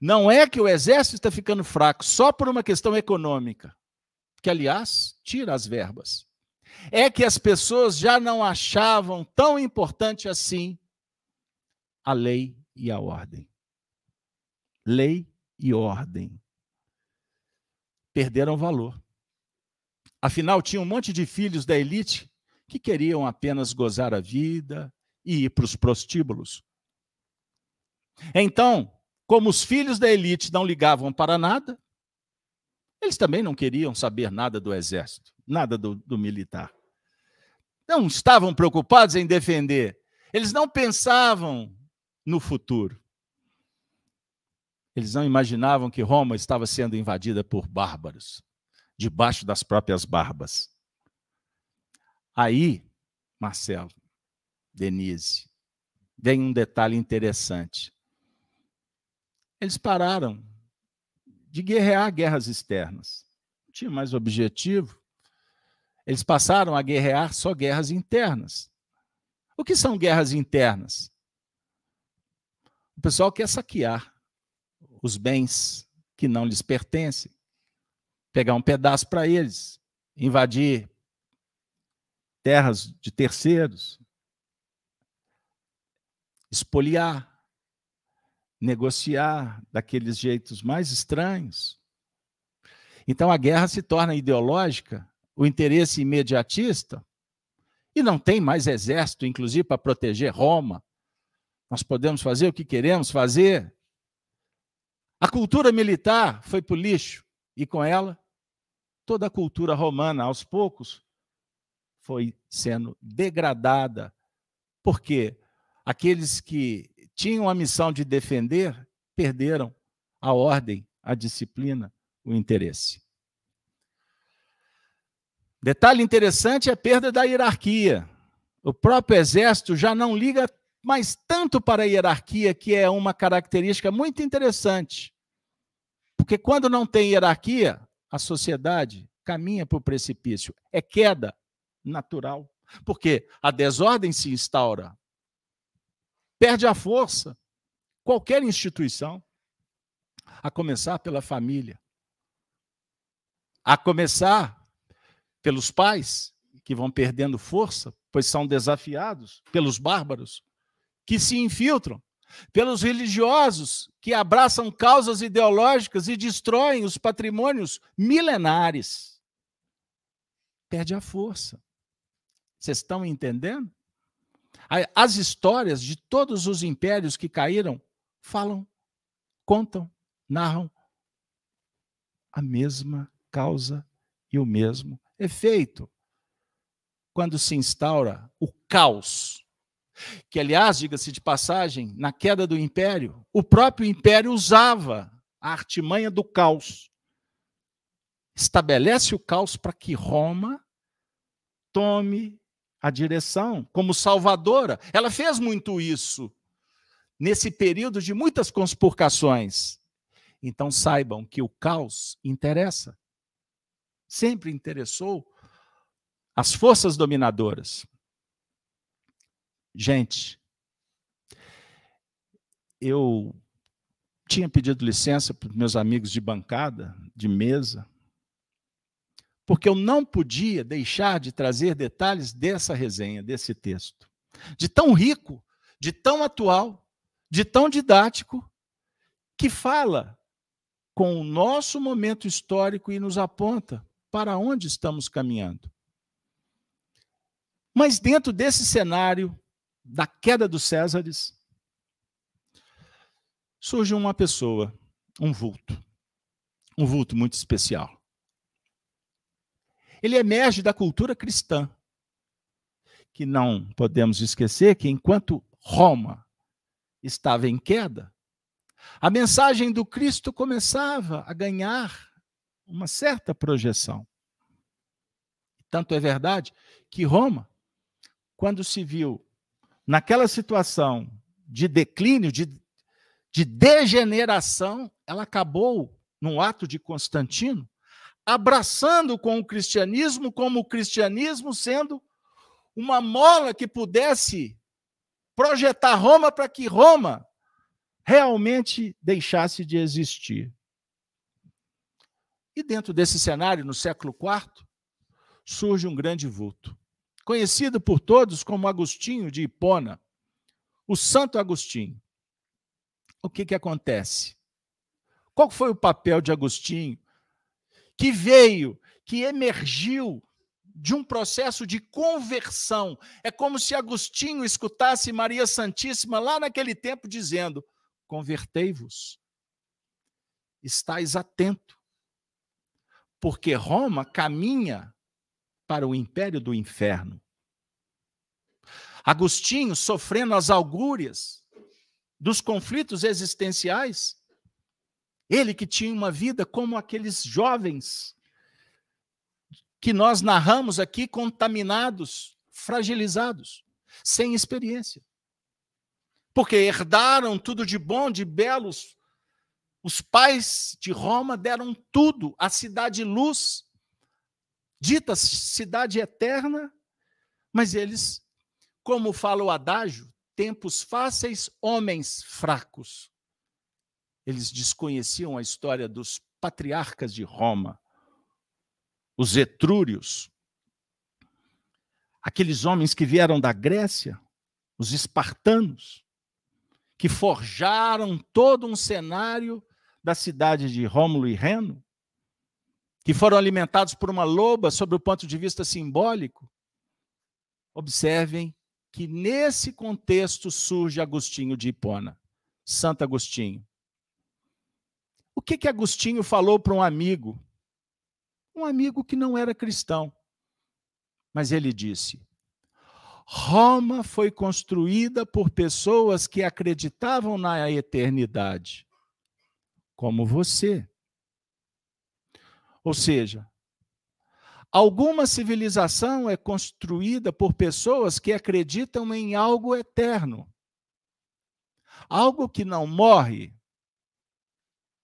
Não é que o exército está ficando fraco só por uma questão econômica, que, aliás, tira as verbas. É que as pessoas já não achavam tão importante assim a lei e a ordem. Lei e ordem. Perderam valor. Afinal, tinha um monte de filhos da elite que queriam apenas gozar a vida e ir para os prostíbulos. Então, como os filhos da elite não ligavam para nada, eles também não queriam saber nada do exército, nada do, do militar. Não estavam preocupados em defender. Eles não pensavam no futuro. Eles não imaginavam que Roma estava sendo invadida por bárbaros, debaixo das próprias barbas. Aí, Marcelo, Denise, vem um detalhe interessante. Eles pararam de guerrear guerras externas. Não tinha mais objetivo. Eles passaram a guerrear só guerras internas. O que são guerras internas? O pessoal quer saquear os bens que não lhes pertencem, pegar um pedaço para eles, invadir terras de terceiros, espoliar, negociar daqueles jeitos mais estranhos. Então a guerra se torna ideológica, o interesse imediatista, e não tem mais exército, inclusive, para proteger Roma. Nós podemos fazer o que queremos fazer. A cultura militar foi para o lixo, e com ela, toda a cultura romana, aos poucos, foi sendo degradada, porque aqueles que tinham a missão de defender perderam a ordem, a disciplina, o interesse. Detalhe interessante é a perda da hierarquia. O próprio exército já não liga mais tanto para a hierarquia, que é uma característica muito interessante. Porque quando não tem hierarquia, a sociedade caminha para o precipício. É queda natural. Porque a desordem se instaura. Perde a força. Qualquer instituição. A começar pela família. A começar pelos pais, que vão perdendo força, pois são desafiados pelos bárbaros, que se infiltram, pelos religiosos, que abraçam causas ideológicas e destroem os patrimônios milenares. Perde a força. Vocês estão entendendo? As histórias de todos os impérios que caíram falam, contam, narram a mesma causa e o mesmo efeito. Quando se instaura o caos, que aliás, diga-se de passagem, na queda do império, o próprio império usava a artimanha do caos. Estabelece o caos para que Roma tome a direção como salvadora. Ela fez muito isso nesse período de muitas conspurcações. Então saibam que o caos interessa. Sempre interessou as forças dominadoras. Gente, eu tinha pedido licença para os meus amigos de bancada, de mesa, porque eu não podia deixar de trazer detalhes dessa resenha, desse texto. De tão rico, de tão atual, de tão didático, que fala com o nosso momento histórico e nos aponta para onde estamos caminhando. Mas dentro desse cenário da queda dos Césares, surge uma pessoa, um vulto, um vulto muito especial ele emerge da cultura cristã. Que não podemos esquecer que enquanto Roma estava em queda, a mensagem do Cristo começava a ganhar uma certa projeção. Tanto é verdade que Roma, quando se viu naquela situação de declínio, de, de degeneração, ela acabou, num ato de Constantino, abraçando com o cristianismo, como o cristianismo sendo uma mola que pudesse projetar Roma para que Roma realmente deixasse de existir. E dentro desse cenário, no século IV, surge um grande vulto, conhecido por todos como Agostinho de Hipona, o Santo Agostinho. O que, que acontece? Qual foi o papel de Agostinho? Que veio, que emergiu de um processo de conversão. É como se Agostinho escutasse Maria Santíssima lá naquele tempo dizendo: Convertei-vos. Estais atento. Porque Roma caminha para o império do inferno. Agostinho, sofrendo as augúrias dos conflitos existenciais, ele que tinha uma vida como aqueles jovens que nós narramos aqui, contaminados, fragilizados, sem experiência. Porque herdaram tudo de bom, de belos. Os pais de Roma deram tudo, a cidade luz, dita cidade eterna, mas eles, como fala o adágio, tempos fáceis, homens fracos. Eles desconheciam a história dos patriarcas de Roma os etrúrios, aqueles homens que vieram da Grécia, os espartanos, que forjaram todo um cenário da cidade de Rômulo e Reno, que foram alimentados por uma loba sob o ponto de vista simbólico. Observem que nesse contexto surge Agostinho de Hipona, Santo Agostinho. O que que Agostinho falou para um amigo um amigo que não era cristão. Mas ele disse: Roma foi construída por pessoas que acreditavam na eternidade, como você. Ou seja, alguma civilização é construída por pessoas que acreditam em algo eterno, algo que não morre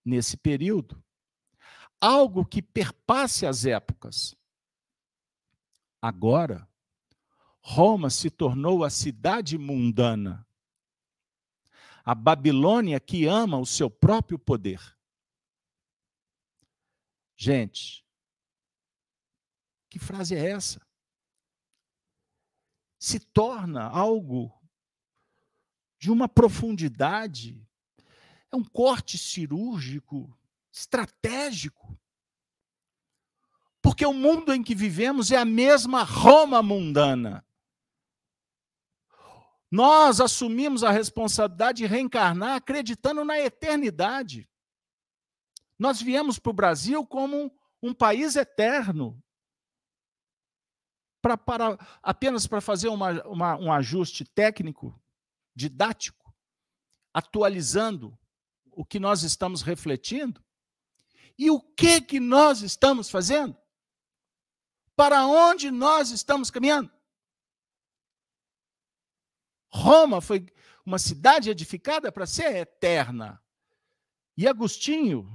nesse período algo que perpasse as épocas. Agora, Roma se tornou a cidade mundana. A Babilônia que ama o seu próprio poder. Gente, que frase é essa? Se torna algo de uma profundidade, é um corte cirúrgico estratégico. Porque o mundo em que vivemos é a mesma Roma mundana. Nós assumimos a responsabilidade de reencarnar acreditando na eternidade. Nós viemos para o Brasil como um, um país eterno. Pra, apenas para fazer uma, uma, um ajuste técnico, didático, atualizando o que nós estamos refletindo, e o que que nós estamos fazendo? Para onde nós estamos caminhando? Roma foi uma cidade edificada para ser eterna. E Agostinho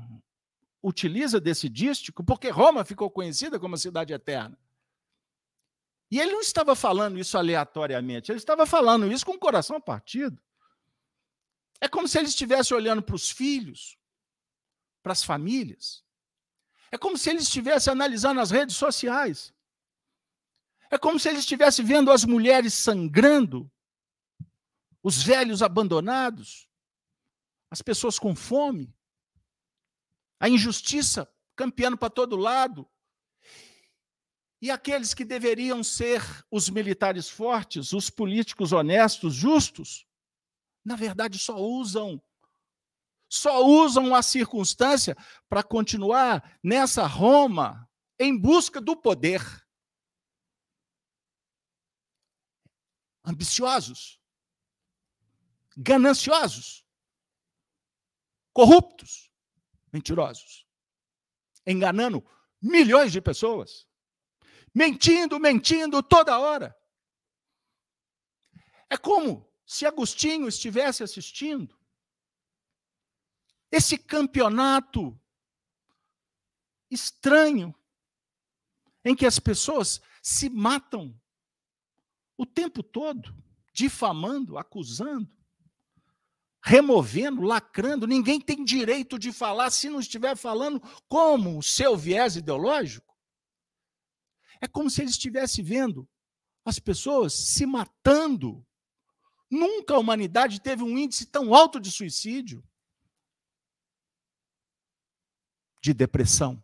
utiliza desse dístico porque Roma ficou conhecida como a cidade eterna. E ele não estava falando isso aleatoriamente, ele estava falando isso com o coração partido. É como se ele estivesse olhando para os filhos, para as famílias. É como se ele estivesse analisando as redes sociais. É como se ele estivesse vendo as mulheres sangrando, os velhos abandonados, as pessoas com fome, a injustiça campeando para todo lado. E aqueles que deveriam ser os militares fortes, os políticos honestos, justos, na verdade só usam só usam a circunstância para continuar nessa Roma em busca do poder. Ambiciosos, gananciosos, corruptos, mentirosos, enganando milhões de pessoas, mentindo, mentindo toda hora. É como se Agostinho estivesse assistindo esse campeonato estranho em que as pessoas se matam o tempo todo, difamando, acusando, removendo, lacrando. Ninguém tem direito de falar se não estiver falando como o seu viés ideológico. É como se ele estivesse vendo as pessoas se matando. Nunca a humanidade teve um índice tão alto de suicídio, de depressão.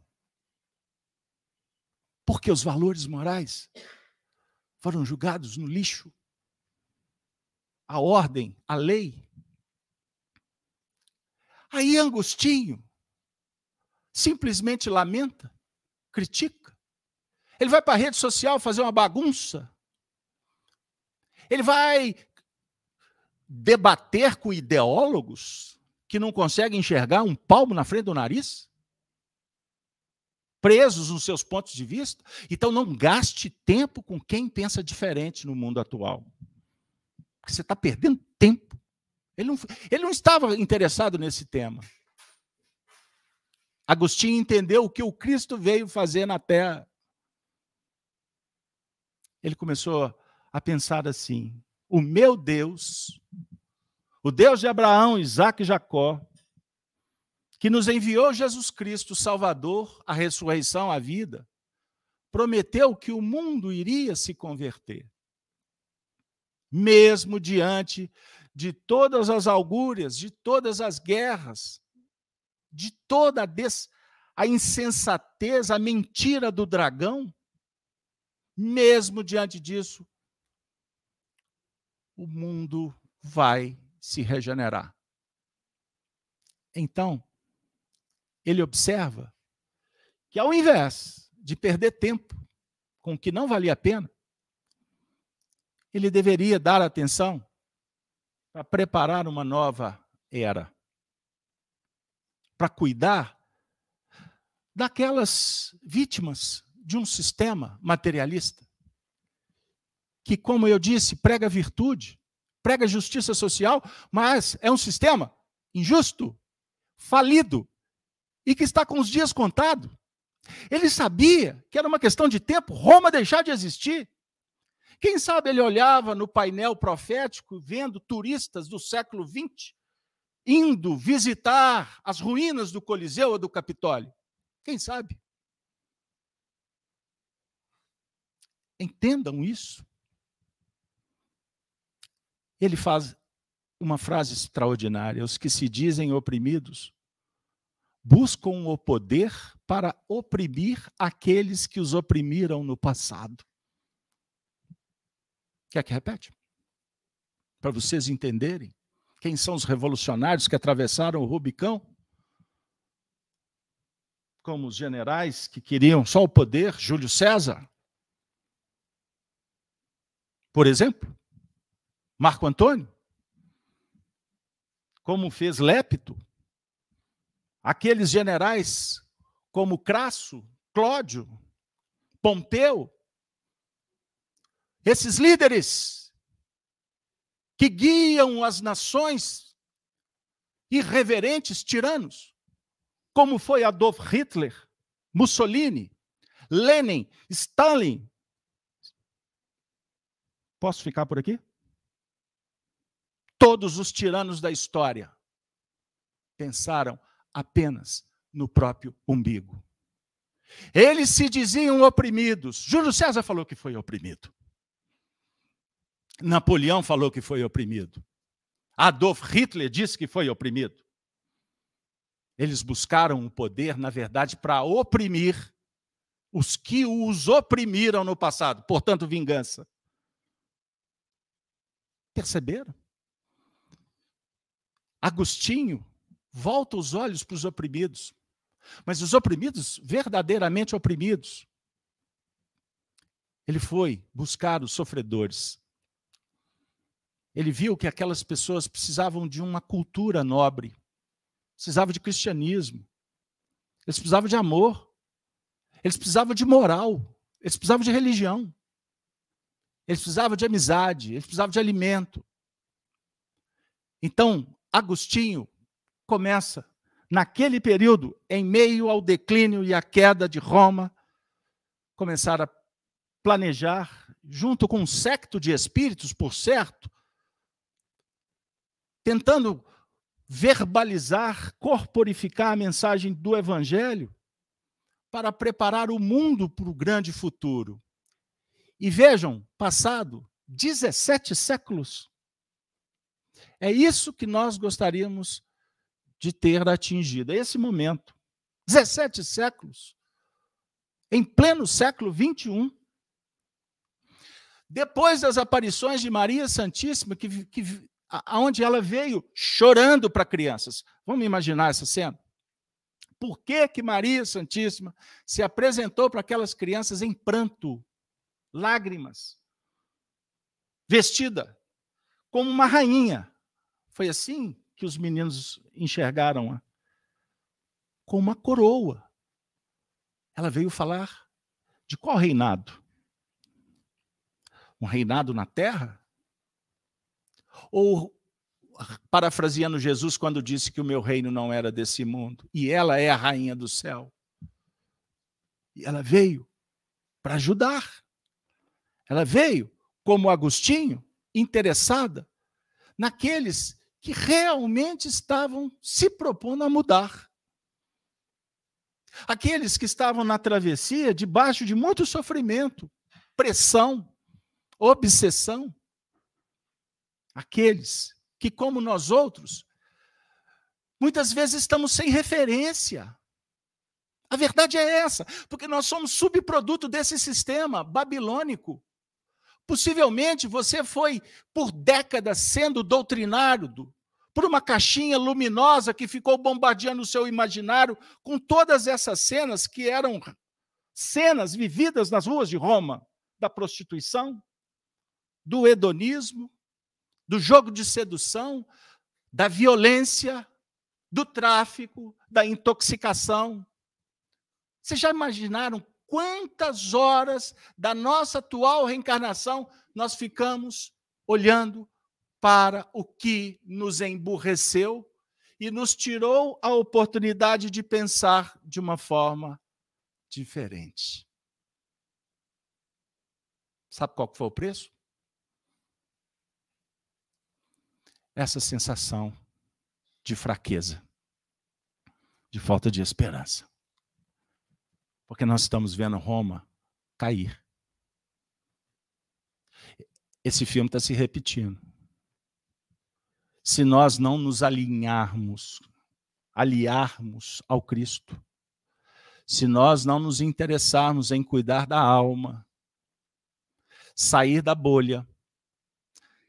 Porque os valores morais foram julgados no lixo. A ordem, a lei. Aí Agostinho simplesmente lamenta, critica. Ele vai para a rede social fazer uma bagunça. Ele vai debater com ideólogos que não conseguem enxergar um palmo na frente do nariz? Presos nos seus pontos de vista? Então não gaste tempo com quem pensa diferente no mundo atual. Porque você está perdendo tempo. Ele não, ele não estava interessado nesse tema. Agostinho entendeu o que o Cristo veio fazer na terra. Ele começou a pensar assim: o meu Deus, o Deus de Abraão, Isaac e Jacó, que nos enviou Jesus Cristo, Salvador, a ressurreição, a vida, prometeu que o mundo iria se converter. Mesmo diante de todas as augúrias, de todas as guerras, de toda a, des... a insensatez, a mentira do dragão, mesmo diante disso, o mundo vai se regenerar. Então, ele observa que ao invés de perder tempo com o que não valia a pena, ele deveria dar atenção para preparar uma nova era, para cuidar daquelas vítimas de um sistema materialista que, como eu disse, prega virtude, prega justiça social, mas é um sistema injusto, falido e que está com os dias contados. Ele sabia que era uma questão de tempo Roma deixar de existir. Quem sabe ele olhava no painel profético, vendo turistas do século XX indo visitar as ruínas do Coliseu ou do Capitólio. Quem sabe? Entendam isso ele faz uma frase extraordinária: os que se dizem oprimidos buscam o poder para oprimir aqueles que os oprimiram no passado. Quer que repete? Para vocês entenderem quem são os revolucionários que atravessaram o Rubicão? Como os generais que queriam só o poder, Júlio César. Por exemplo, Marco Antônio, como fez Lépito, aqueles generais como Crasso, Clódio, Pompeu, esses líderes que guiam as nações irreverentes, tiranos, como foi Adolf Hitler, Mussolini, Lenin, Stalin. Posso ficar por aqui? Todos os tiranos da história pensaram apenas no próprio umbigo. Eles se diziam oprimidos. Júlio César falou que foi oprimido. Napoleão falou que foi oprimido. Adolf Hitler disse que foi oprimido. Eles buscaram o poder, na verdade, para oprimir os que os oprimiram no passado, portanto, vingança. Perceberam? Agostinho volta os olhos para os oprimidos, mas os oprimidos, verdadeiramente oprimidos. Ele foi buscar os sofredores. Ele viu que aquelas pessoas precisavam de uma cultura nobre, precisavam de cristianismo, eles precisavam de amor, eles precisavam de moral, eles precisavam de religião, eles precisavam de amizade, eles precisavam de alimento. Então, Agostinho começa, naquele período, em meio ao declínio e à queda de Roma, começar a planejar, junto com um secto de espíritos, por certo, tentando verbalizar, corporificar a mensagem do Evangelho para preparar o mundo para o grande futuro. E vejam, passado 17 séculos. É isso que nós gostaríamos de ter atingido, é esse momento. 17 séculos. Em pleno século 21. Depois das aparições de Maria Santíssima, que, que, aonde ela veio chorando para crianças. Vamos imaginar essa cena? Por que, que Maria Santíssima se apresentou para aquelas crianças em pranto, lágrimas, vestida como uma rainha? Foi assim que os meninos enxergaram-a. Com uma coroa. Ela veio falar de qual reinado? Um reinado na terra? Ou, parafraseando Jesus quando disse que o meu reino não era desse mundo, e ela é a rainha do céu. E ela veio para ajudar. Ela veio, como Agostinho, interessada naqueles que realmente estavam se propondo a mudar. Aqueles que estavam na travessia debaixo de muito sofrimento, pressão, obsessão aqueles que, como nós outros, muitas vezes estamos sem referência. A verdade é essa, porque nós somos subproduto desse sistema babilônico. Possivelmente você foi por décadas sendo doutrinado por uma caixinha luminosa que ficou bombardeando o seu imaginário com todas essas cenas que eram cenas vividas nas ruas de Roma, da prostituição, do hedonismo, do jogo de sedução, da violência, do tráfico, da intoxicação. Vocês já imaginaram quantas horas da nossa atual reencarnação nós ficamos olhando para o que nos emburreceu e nos tirou a oportunidade de pensar de uma forma diferente? Sabe qual foi o preço? Essa sensação de fraqueza, de falta de esperança. Porque nós estamos vendo Roma cair. Esse filme está se repetindo. Se nós não nos alinharmos, aliarmos ao Cristo, se nós não nos interessarmos em cuidar da alma, sair da bolha,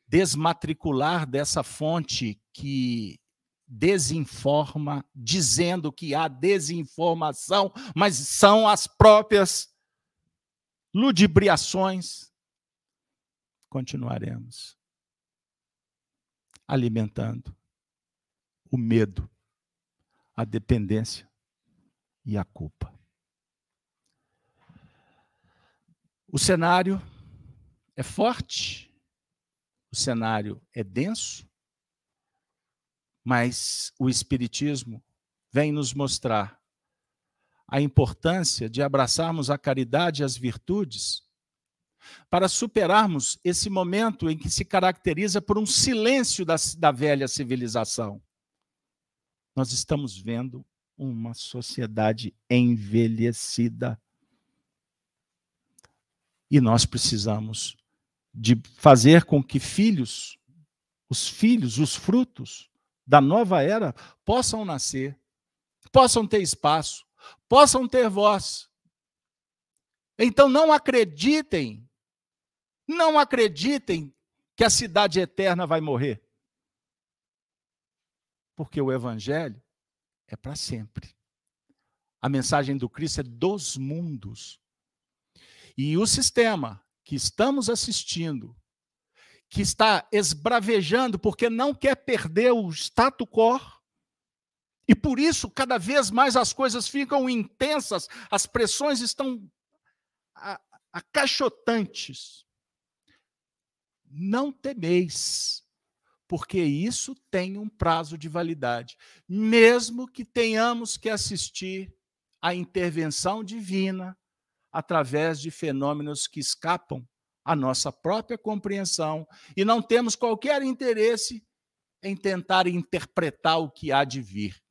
desmatricular dessa fonte que desinforma, dizendo que há desinformação, mas são as próprias ludibriações, continuaremos alimentando o medo, a dependência e a culpa. O cenário é forte, o cenário é denso, mas o Espiritismo vem nos mostrar a importância de abraçarmos a caridade e as virtudes para superarmos esse momento em que se caracteriza por um silêncio da, da velha civilização. Nós estamos vendo uma sociedade envelhecida. E nós precisamos de fazer com que filhos, os filhos, os frutos da nova era possam nascer, possam ter espaço, possam ter voz. Então não acreditem, não acreditem que a cidade eterna vai morrer. Porque o evangelho é para sempre. A mensagem do Cristo é dos mundos. E o sistema que estamos assistindo, que está esbravejando porque não quer perder o status quo, e por isso cada vez mais as coisas ficam intensas, as pressões estão acaixotantes. Não temeis, porque isso tem um prazo de validade, mesmo que tenhamos que assistir à intervenção divina através de fenômenos que escapam à nossa própria compreensão e não temos qualquer interesse em tentar interpretar o que há de vir.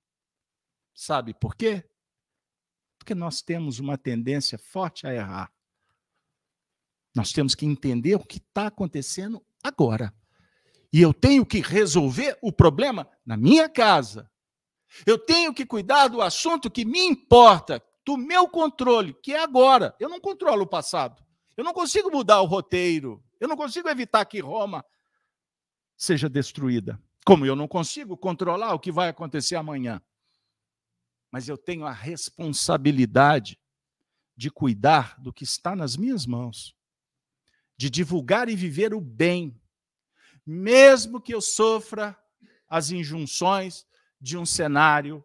Sabe por quê? Porque nós temos uma tendência forte a errar. Nós temos que entender o que está acontecendo agora. E eu tenho que resolver o problema na minha casa. Eu tenho que cuidar do assunto que me importa, do meu controle, que é agora. Eu não controlo o passado. Eu não consigo mudar o roteiro. Eu não consigo evitar que Roma seja destruída. Como eu não consigo controlar o que vai acontecer amanhã. Mas eu tenho a responsabilidade de cuidar do que está nas minhas mãos, de divulgar e viver o bem, mesmo que eu sofra as injunções de um cenário,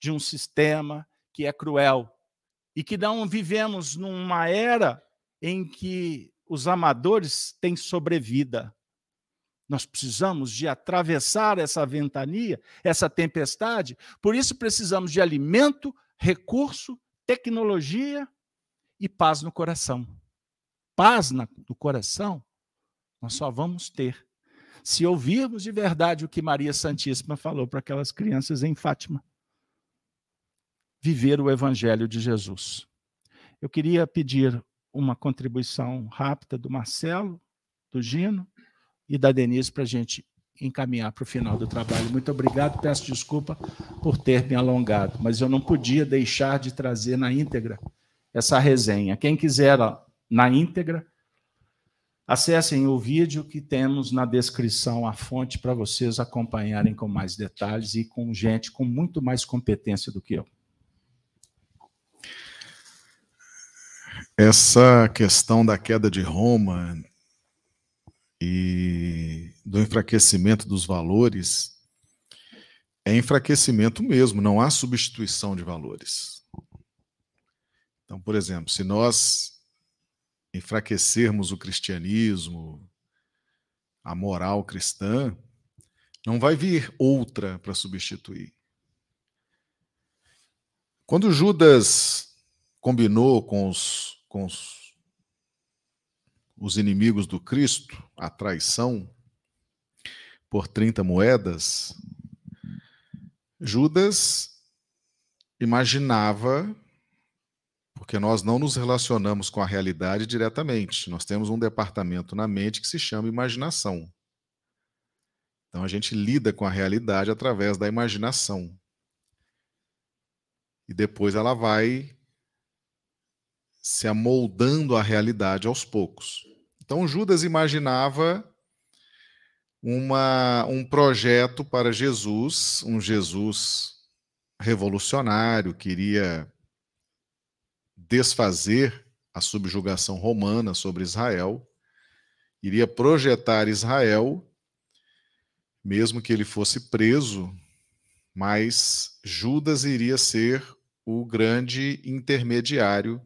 de um sistema que é cruel e que não vivemos numa era em que os amadores têm sobrevida. Nós precisamos de atravessar essa ventania, essa tempestade, por isso precisamos de alimento, recurso, tecnologia e paz no coração. Paz no coração nós só vamos ter se ouvirmos de verdade o que Maria Santíssima falou para aquelas crianças em Fátima. Viver o Evangelho de Jesus. Eu queria pedir uma contribuição rápida do Marcelo, do Gino e da Denise para a gente encaminhar para o final do trabalho. Muito obrigado, peço desculpa por ter me alongado, mas eu não podia deixar de trazer na íntegra essa resenha. Quem quiser na íntegra, acessem o vídeo que temos na descrição, a fonte, para vocês acompanharem com mais detalhes e com gente com muito mais competência do que eu. Essa questão da queda de Roma e do enfraquecimento dos valores é enfraquecimento mesmo, não há substituição de valores. Então, por exemplo, se nós enfraquecermos o cristianismo, a moral cristã, não vai vir outra para substituir. Quando Judas combinou com os com os, os inimigos do Cristo, a traição, por 30 moedas, Judas imaginava, porque nós não nos relacionamos com a realidade diretamente, nós temos um departamento na mente que se chama imaginação. Então a gente lida com a realidade através da imaginação. E depois ela vai se amoldando à realidade aos poucos. Então Judas imaginava uma, um projeto para Jesus, um Jesus revolucionário, queria desfazer a subjugação romana sobre Israel, iria projetar Israel, mesmo que ele fosse preso, mas Judas iria ser o grande intermediário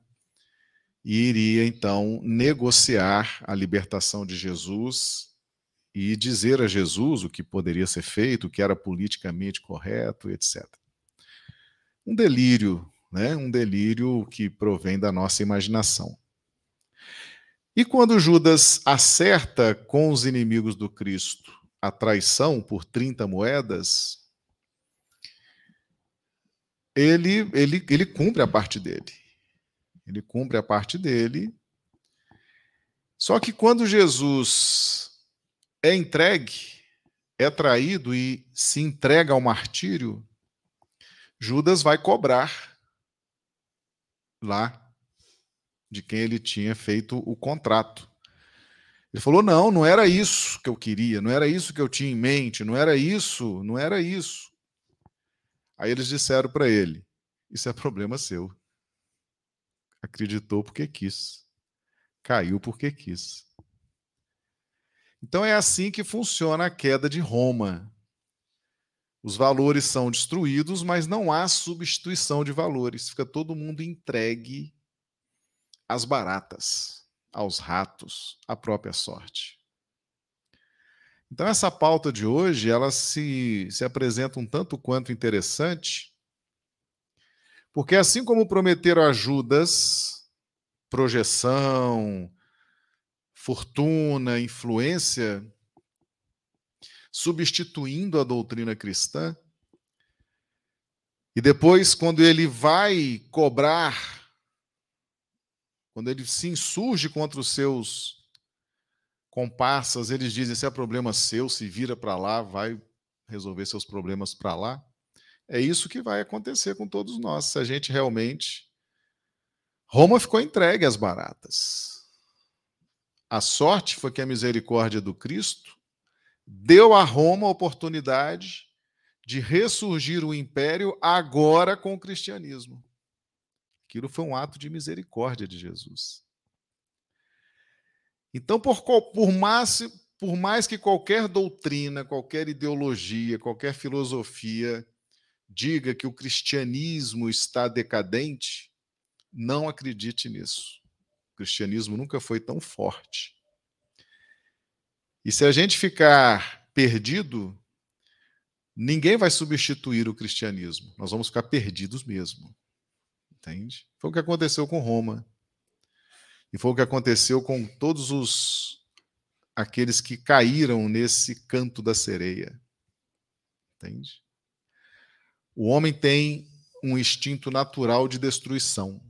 e iria então negociar a libertação de Jesus e dizer a Jesus o que poderia ser feito, o que era politicamente correto, etc. Um delírio, né? Um delírio que provém da nossa imaginação. E quando Judas acerta com os inimigos do Cristo a traição por 30 moedas, ele, ele, ele cumpre a parte dele. Ele cumpre a parte dele. Só que quando Jesus é entregue, é traído e se entrega ao martírio, Judas vai cobrar lá de quem ele tinha feito o contrato. Ele falou: não, não era isso que eu queria, não era isso que eu tinha em mente, não era isso, não era isso. Aí eles disseram para ele: isso é problema seu acreditou porque quis, caiu porque quis. Então é assim que funciona a queda de Roma. Os valores são destruídos, mas não há substituição de valores. Fica todo mundo entregue às baratas, aos ratos, à própria sorte. Então essa pauta de hoje, ela se, se apresenta um tanto quanto interessante, porque assim como prometeram a Judas, projeção, fortuna, influência, substituindo a doutrina cristã. E depois, quando ele vai cobrar, quando ele se insurge contra os seus comparsas, eles dizem: esse é problema seu, se vira para lá, vai resolver seus problemas para lá. É isso que vai acontecer com todos nós, se a gente realmente. Roma ficou entregue às baratas. A sorte foi que a misericórdia do Cristo deu a Roma a oportunidade de ressurgir o império agora com o cristianismo. Aquilo foi um ato de misericórdia de Jesus. Então, por, por, mais, por mais que qualquer doutrina, qualquer ideologia, qualquer filosofia diga que o cristianismo está decadente, não acredite nisso. O cristianismo nunca foi tão forte. E se a gente ficar perdido, ninguém vai substituir o cristianismo. Nós vamos ficar perdidos mesmo. Entende? Foi o que aconteceu com Roma. E foi o que aconteceu com todos os aqueles que caíram nesse canto da sereia. Entende? O homem tem um instinto natural de destruição.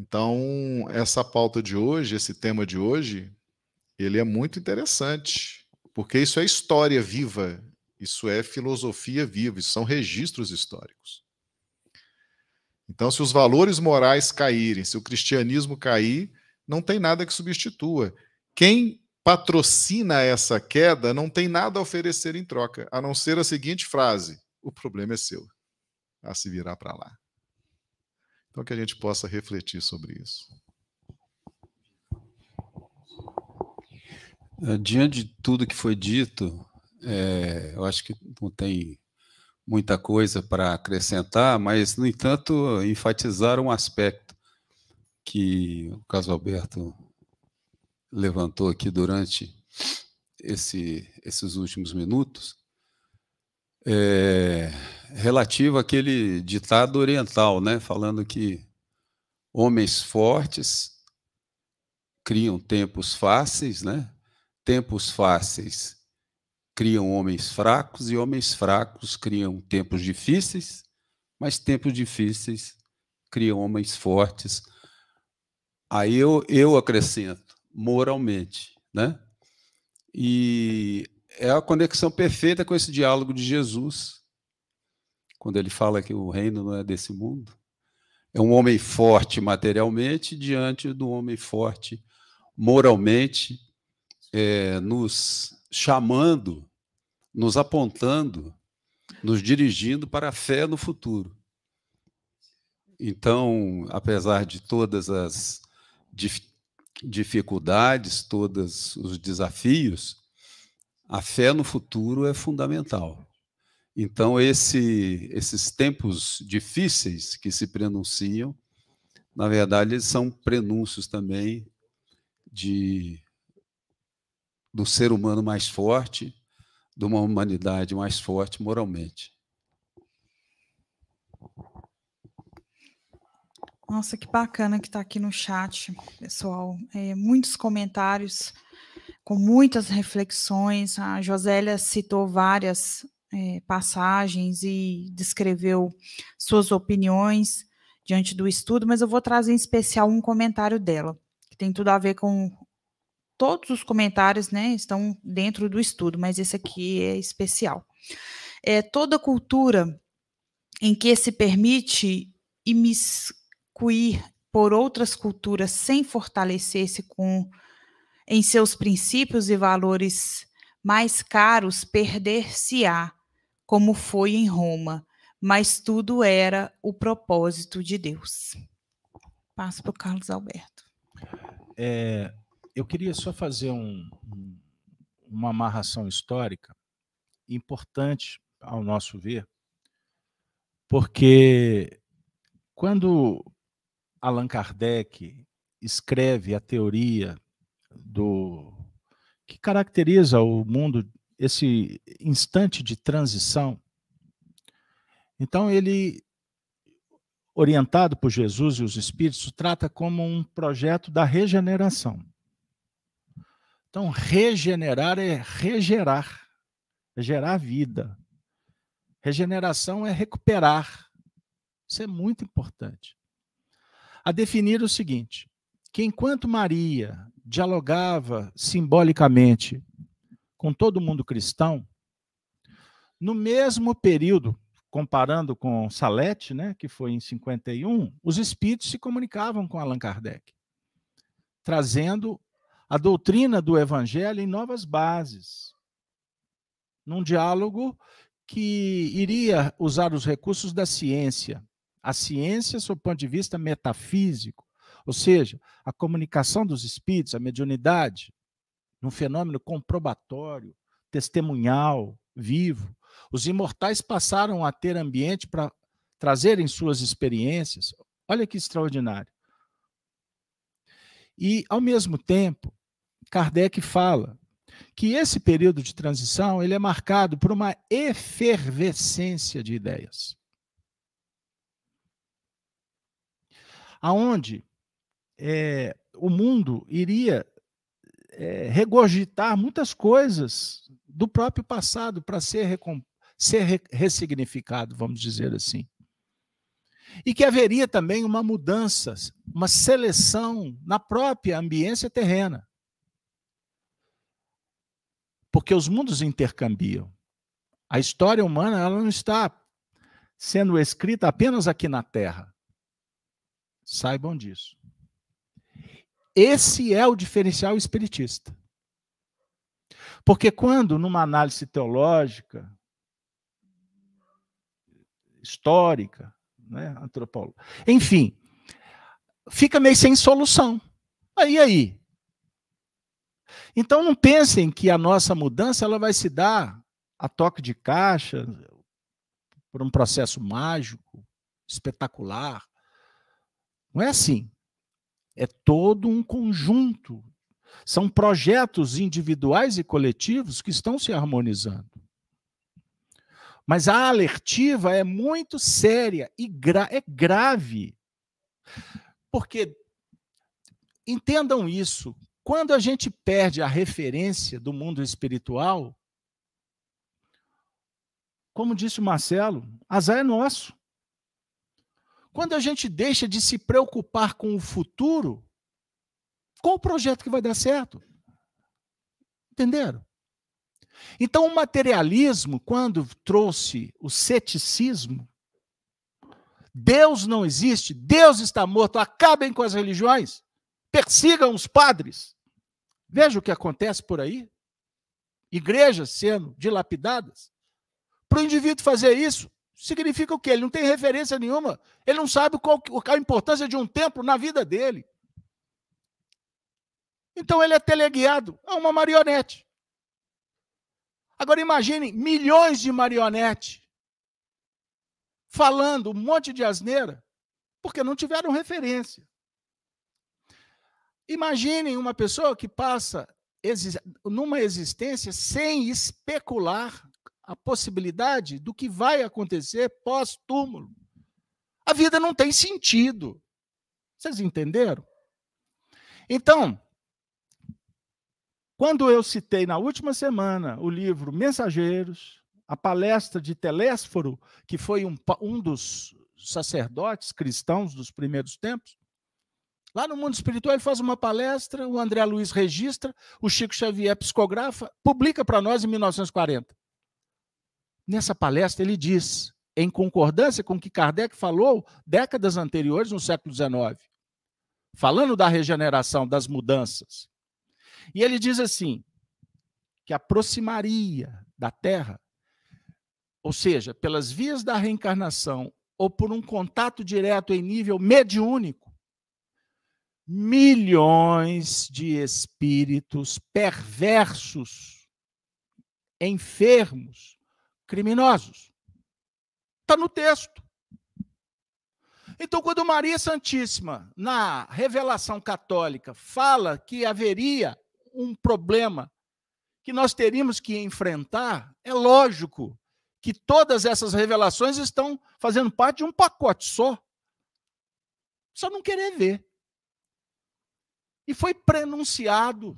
Então, essa pauta de hoje, esse tema de hoje, ele é muito interessante, porque isso é história viva, isso é filosofia viva, isso são registros históricos. Então, se os valores morais caírem, se o cristianismo cair, não tem nada que substitua. Quem patrocina essa queda não tem nada a oferecer em troca, a não ser a seguinte frase: o problema é seu, a se virar para lá. Então, que a gente possa refletir sobre isso. É, diante de tudo que foi dito, é, eu acho que não tem muita coisa para acrescentar, mas, no entanto, enfatizar um aspecto que o caso Alberto levantou aqui durante esse, esses últimos minutos, é, relativo àquele ditado oriental, né, falando que homens fortes criam tempos fáceis, né? Tempos fáceis criam homens fracos e homens fracos criam tempos difíceis, mas tempos difíceis criam homens fortes. Aí eu, eu acrescento, moralmente, né? E é a conexão perfeita com esse diálogo de Jesus, quando ele fala que o reino não é desse mundo. É um homem forte materialmente diante do homem forte moralmente, é, nos chamando, nos apontando, nos dirigindo para a fé no futuro. Então, apesar de todas as dificuldades, todos os desafios, a fé no futuro é fundamental. Então, esse, esses tempos difíceis que se prenunciam, na verdade, eles são prenúncios também de do ser humano mais forte, de uma humanidade mais forte moralmente. Nossa, que bacana que está aqui no chat, pessoal. É, muitos comentários com muitas reflexões. A Josélia citou várias é, passagens e descreveu suas opiniões diante do estudo, mas eu vou trazer em especial um comentário dela, que tem tudo a ver com. Todos os comentários né, estão dentro do estudo, mas esse aqui é especial. É, toda cultura em que se permite imiscuir por outras culturas sem fortalecer-se com em seus princípios e valores mais caros perder-se-á, como foi em Roma, mas tudo era o propósito de Deus. Passo para o Carlos Alberto. É, eu queria só fazer um, uma amarração histórica importante, ao nosso ver, porque quando Allan Kardec escreve a teoria do que caracteriza o mundo, esse instante de transição. Então, ele, orientado por Jesus e os Espíritos, trata como um projeto da regeneração. Então, regenerar é regerar, é gerar vida. Regeneração é recuperar. Isso é muito importante. A definir o seguinte: que enquanto Maria dialogava simbolicamente com todo mundo cristão, no mesmo período, comparando com Salete, né, que foi em 51, os espíritos se comunicavam com Allan Kardec, trazendo a doutrina do evangelho em novas bases, num diálogo que iria usar os recursos da ciência, a ciência sob o ponto de vista metafísico, ou seja, a comunicação dos espíritos, a mediunidade, num fenômeno comprobatório, testemunhal, vivo. Os imortais passaram a ter ambiente para trazerem suas experiências. Olha que extraordinário. E, ao mesmo tempo, Kardec fala que esse período de transição ele é marcado por uma efervescência de ideias. Aonde é, o mundo iria é, regurgitar muitas coisas do próprio passado para ser, ser re ressignificado, vamos dizer assim. E que haveria também uma mudança, uma seleção na própria ambiência terrena. Porque os mundos intercambiam. A história humana ela não está sendo escrita apenas aqui na Terra. Saibam disso. Esse é o diferencial espiritista. Porque quando, numa análise teológica, histórica, né, antropóloga, enfim, fica meio sem solução. Aí, aí. Então não pensem que a nossa mudança ela vai se dar a toque de caixa, por um processo mágico, espetacular. Não é assim. É todo um conjunto. São projetos individuais e coletivos que estão se harmonizando. Mas a alertiva é muito séria e gra é grave. Porque, entendam isso, quando a gente perde a referência do mundo espiritual, como disse o Marcelo, azar é nosso. Quando a gente deixa de se preocupar com o futuro, qual o projeto que vai dar certo? Entenderam? Então, o materialismo, quando trouxe o ceticismo, Deus não existe, Deus está morto, acabem com as religiões, persigam os padres. Veja o que acontece por aí. Igrejas sendo dilapidadas. Para o indivíduo fazer isso, significa o quê? Ele não tem referência nenhuma. Ele não sabe qual, a importância de um templo na vida dele. Então ele é teleguiado a uma marionete. Agora imaginem milhões de marionetes falando um monte de asneira porque não tiveram referência. Imaginem uma pessoa que passa numa existência sem especular a possibilidade do que vai acontecer pós-túmulo. A vida não tem sentido. Vocês entenderam? Então, quando eu citei na última semana o livro Mensageiros, a palestra de Telésforo, que foi um, um dos sacerdotes cristãos dos primeiros tempos, lá no mundo espiritual ele faz uma palestra, o André Luiz registra, o Chico Xavier psicografa, publica para nós em 1940. Nessa palestra, ele diz, em concordância com o que Kardec falou décadas anteriores, no século XIX, falando da regeneração, das mudanças. E ele diz assim: que aproximaria da Terra, ou seja, pelas vias da reencarnação ou por um contato direto em nível mediúnico, milhões de espíritos perversos, enfermos, criminosos. Está no texto. Então, quando Maria Santíssima, na revelação católica, fala que haveria um problema que nós teríamos que enfrentar, é lógico que todas essas revelações estão fazendo parte de um pacote só. Só não querer ver. E foi prenunciado.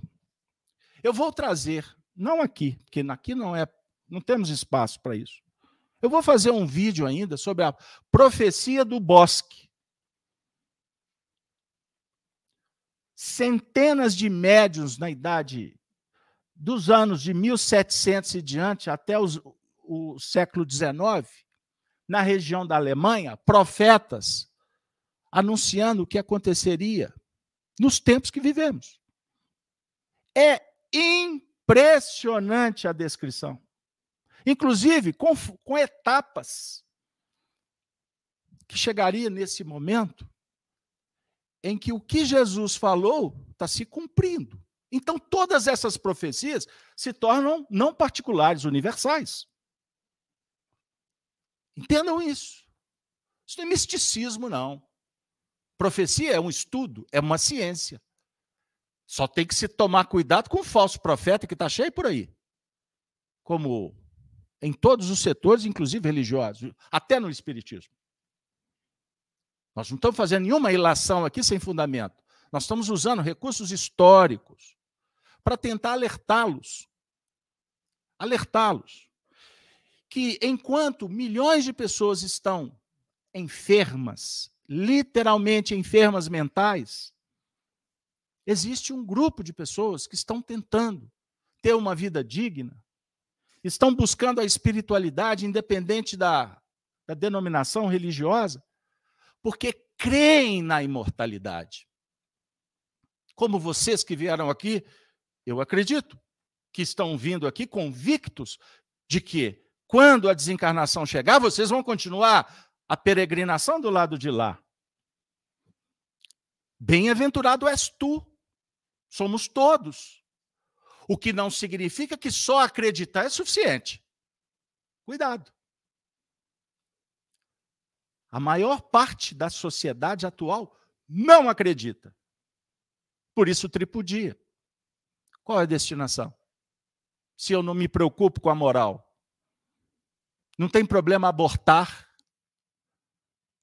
Eu vou trazer, não aqui, porque aqui não é, não temos espaço para isso. Eu vou fazer um vídeo ainda sobre a profecia do bosque. Centenas de médiuns na idade dos anos de 1700 e diante até os, o século XIX, na região da Alemanha, profetas anunciando o que aconteceria nos tempos que vivemos. É impressionante a descrição. Inclusive com, com etapas que chegaria nesse momento em que o que Jesus falou está se cumprindo. Então, todas essas profecias se tornam não particulares, universais. Entendam isso. Isso não é misticismo, não. Profecia é um estudo, é uma ciência. Só tem que se tomar cuidado com o falso profeta que está cheio por aí. Como em todos os setores, inclusive religiosos, até no Espiritismo. Nós não estamos fazendo nenhuma ilação aqui sem fundamento. Nós estamos usando recursos históricos para tentar alertá-los. Alertá-los. Que enquanto milhões de pessoas estão enfermas, literalmente enfermas mentais, existe um grupo de pessoas que estão tentando ter uma vida digna, estão buscando a espiritualidade independente da, da denominação religiosa, porque creem na imortalidade. Como vocês que vieram aqui, eu acredito que estão vindo aqui convictos de que quando a desencarnação chegar, vocês vão continuar a peregrinação do lado de lá. Bem-aventurado és tu, somos todos. O que não significa que só acreditar é suficiente. Cuidado. A maior parte da sociedade atual não acredita. Por isso tripudia. Qual é a destinação? Se eu não me preocupo com a moral. Não tem problema abortar.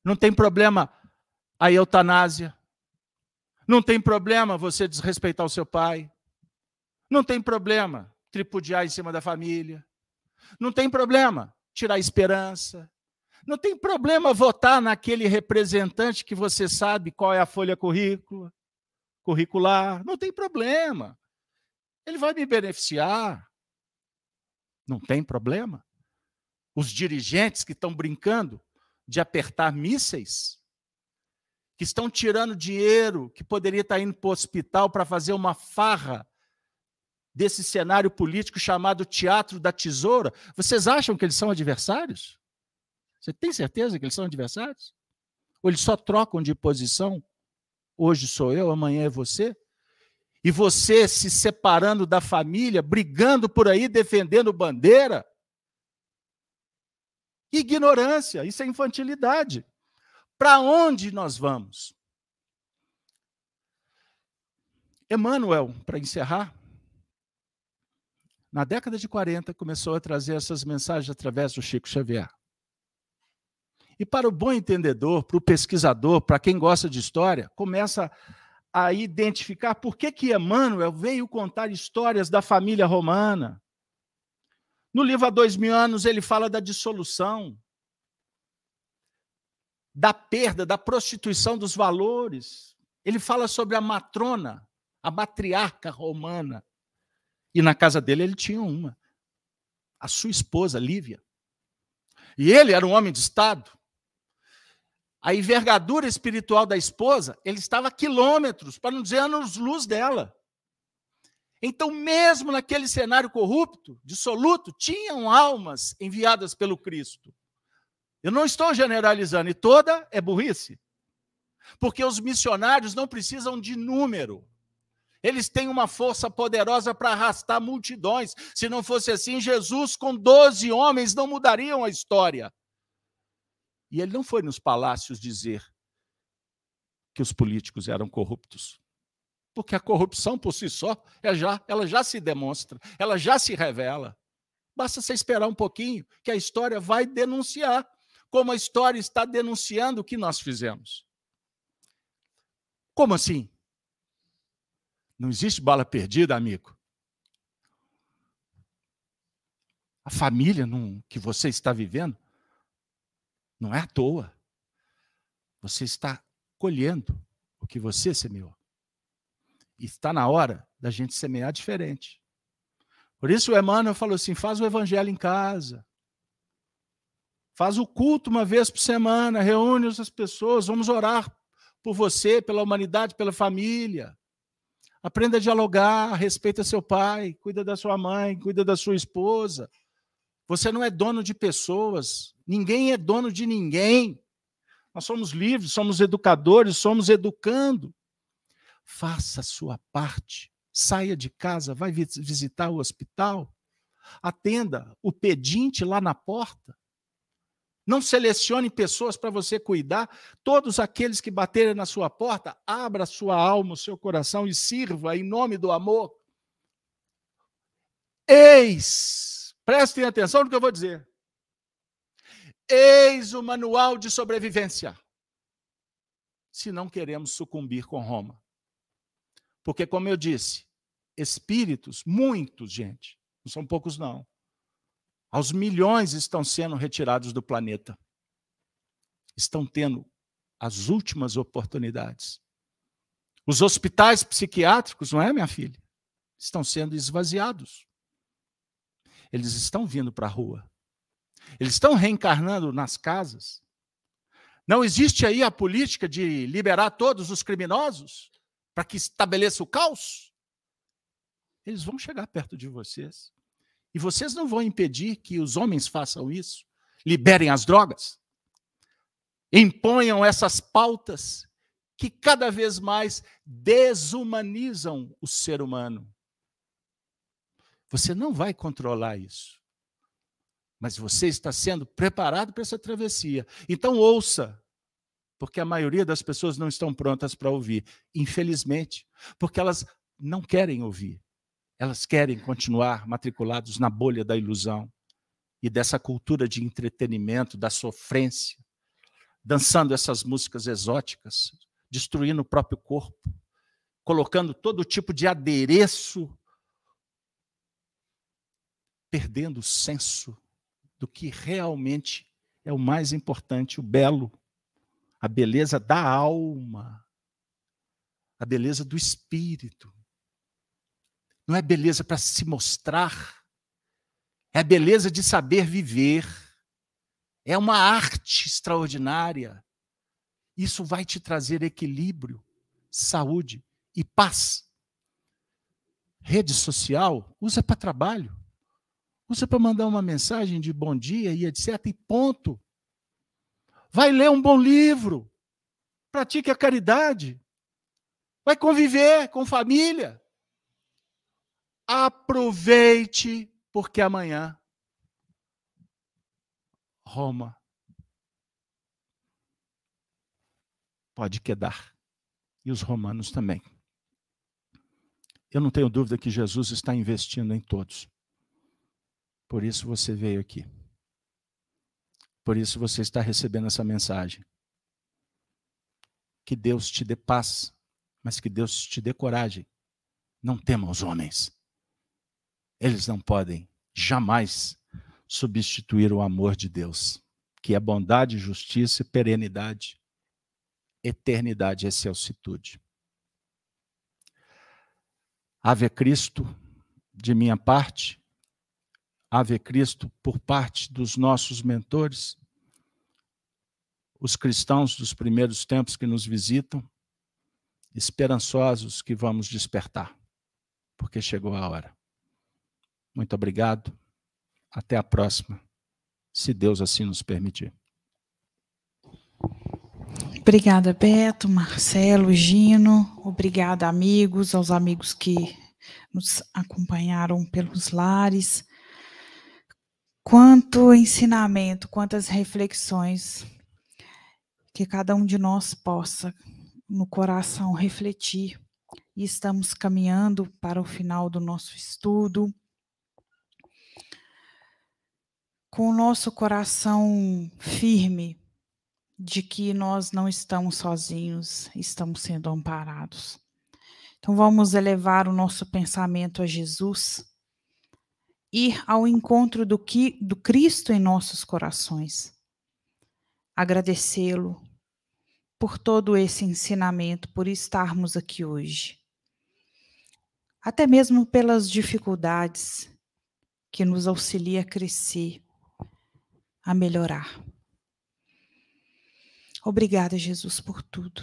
Não tem problema a eutanásia. Não tem problema você desrespeitar o seu pai. Não tem problema tripudiar em cima da família. Não tem problema tirar esperança. Não tem problema votar naquele representante que você sabe qual é a folha currícula, curricular. Não tem problema. Ele vai me beneficiar. Não tem problema. Os dirigentes que estão brincando de apertar mísseis, que estão tirando dinheiro que poderia estar indo para o hospital para fazer uma farra desse cenário político chamado teatro da tesoura, vocês acham que eles são adversários? Você tem certeza que eles são adversários? Ou eles só trocam de posição? Hoje sou eu, amanhã é você? E você se separando da família, brigando por aí, defendendo bandeira? Ignorância, isso é infantilidade. Para onde nós vamos? Emmanuel, para encerrar, na década de 40 começou a trazer essas mensagens através do Chico Xavier. E para o bom entendedor, para o pesquisador, para quem gosta de história, começa a identificar por que, que Emmanuel veio contar histórias da família romana. No livro Há Dois Mil Anos, ele fala da dissolução, da perda, da prostituição dos valores. Ele fala sobre a matrona, a matriarca romana. E na casa dele ele tinha uma, a sua esposa, Lívia. E ele era um homem de Estado a envergadura espiritual da esposa, ele estava a quilômetros, para não dizer anos-luz dela. Então, mesmo naquele cenário corrupto, dissoluto, tinham almas enviadas pelo Cristo. Eu não estou generalizando, e toda é burrice. Porque os missionários não precisam de número. Eles têm uma força poderosa para arrastar multidões. Se não fosse assim, Jesus com 12 homens não mudariam a história. E ele não foi nos palácios dizer que os políticos eram corruptos. Porque a corrupção por si só, é já, ela já se demonstra, ela já se revela. Basta você esperar um pouquinho que a história vai denunciar, como a história está denunciando o que nós fizemos. Como assim? Não existe bala perdida, amigo. A família num, que você está vivendo não é à toa. Você está colhendo o que você semeou. E está na hora da gente semear diferente. Por isso o Emmanuel falou assim: faz o evangelho em casa. Faz o culto uma vez por semana, reúne as pessoas, vamos orar por você, pela humanidade, pela família. Aprenda a dialogar, respeita seu pai, cuida da sua mãe, cuida da sua esposa. Você não é dono de pessoas, ninguém é dono de ninguém. Nós somos livres, somos educadores, somos educando. Faça a sua parte. Saia de casa, vai visitar o hospital. Atenda o pedinte lá na porta. Não selecione pessoas para você cuidar. Todos aqueles que baterem na sua porta, abra sua alma, o seu coração e sirva em nome do amor. Eis, prestem atenção no que eu vou dizer. Eis o manual de sobrevivência. Se não queremos sucumbir com Roma. Porque, como eu disse, espíritos, muitos, gente, não são poucos, não. Aos milhões estão sendo retirados do planeta. Estão tendo as últimas oportunidades. Os hospitais psiquiátricos, não é, minha filha? Estão sendo esvaziados. Eles estão vindo para a rua. Eles estão reencarnando nas casas. Não existe aí a política de liberar todos os criminosos para que estabeleça o caos? Eles vão chegar perto de vocês. E vocês não vão impedir que os homens façam isso, liberem as drogas, imponham essas pautas que cada vez mais desumanizam o ser humano. Você não vai controlar isso. Mas você está sendo preparado para essa travessia. Então ouça, porque a maioria das pessoas não estão prontas para ouvir, infelizmente, porque elas não querem ouvir. Elas querem continuar matriculados na bolha da ilusão e dessa cultura de entretenimento, da sofrência, dançando essas músicas exóticas, destruindo o próprio corpo, colocando todo tipo de adereço, perdendo o senso do que realmente é o mais importante, o belo, a beleza da alma, a beleza do espírito. Não é beleza para se mostrar, é a beleza de saber viver. É uma arte extraordinária. Isso vai te trazer equilíbrio, saúde e paz. Rede social, usa para trabalho. Usa para mandar uma mensagem de bom dia e etc. E ponto. Vai ler um bom livro. Pratique a caridade. Vai conviver com família. Aproveite, porque amanhã Roma pode quedar. E os romanos também. Eu não tenho dúvida que Jesus está investindo em todos. Por isso você veio aqui. Por isso você está recebendo essa mensagem. Que Deus te dê paz, mas que Deus te dê coragem. Não tema os homens. Eles não podem jamais substituir o amor de Deus, que é bondade, justiça, perenidade, eternidade, excelsitude. Ave Cristo, de minha parte, Ave Cristo por parte dos nossos mentores, os cristãos dos primeiros tempos que nos visitam, esperançosos que vamos despertar, porque chegou a hora. Muito obrigado. Até a próxima, se Deus assim nos permitir. Obrigada, Beto, Marcelo, Gino. Obrigada, amigos, aos amigos que nos acompanharam pelos lares. Quanto ensinamento, quantas reflexões que cada um de nós possa no coração refletir. E estamos caminhando para o final do nosso estudo com o nosso coração firme de que nós não estamos sozinhos, estamos sendo amparados. Então vamos elevar o nosso pensamento a Jesus ir ao encontro do, que, do Cristo em nossos corações. Agradecê-lo por todo esse ensinamento, por estarmos aqui hoje. Até mesmo pelas dificuldades que nos auxilia a crescer, a melhorar. Obrigada, Jesus, por tudo.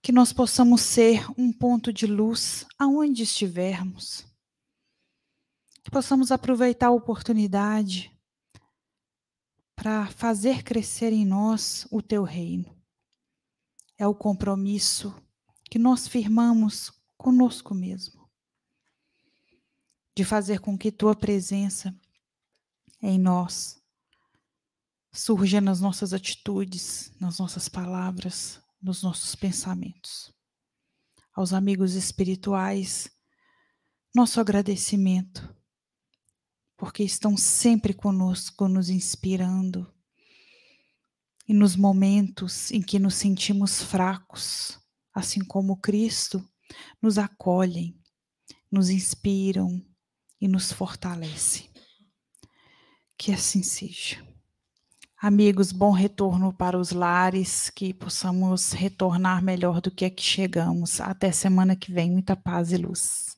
Que nós possamos ser um ponto de luz aonde estivermos. Que possamos aproveitar a oportunidade para fazer crescer em nós o teu reino. É o compromisso que nós firmamos conosco mesmo de fazer com que tua presença em nós surja nas nossas atitudes, nas nossas palavras, nos nossos pensamentos. Aos amigos espirituais, nosso agradecimento, porque estão sempre conosco, nos inspirando. E nos momentos em que nos sentimos fracos, assim como Cristo, nos acolhem, nos inspiram, e nos fortalece. Que assim seja. Amigos, bom retorno para os lares, que possamos retornar melhor do que aqui chegamos. Até semana que vem, muita paz e luz.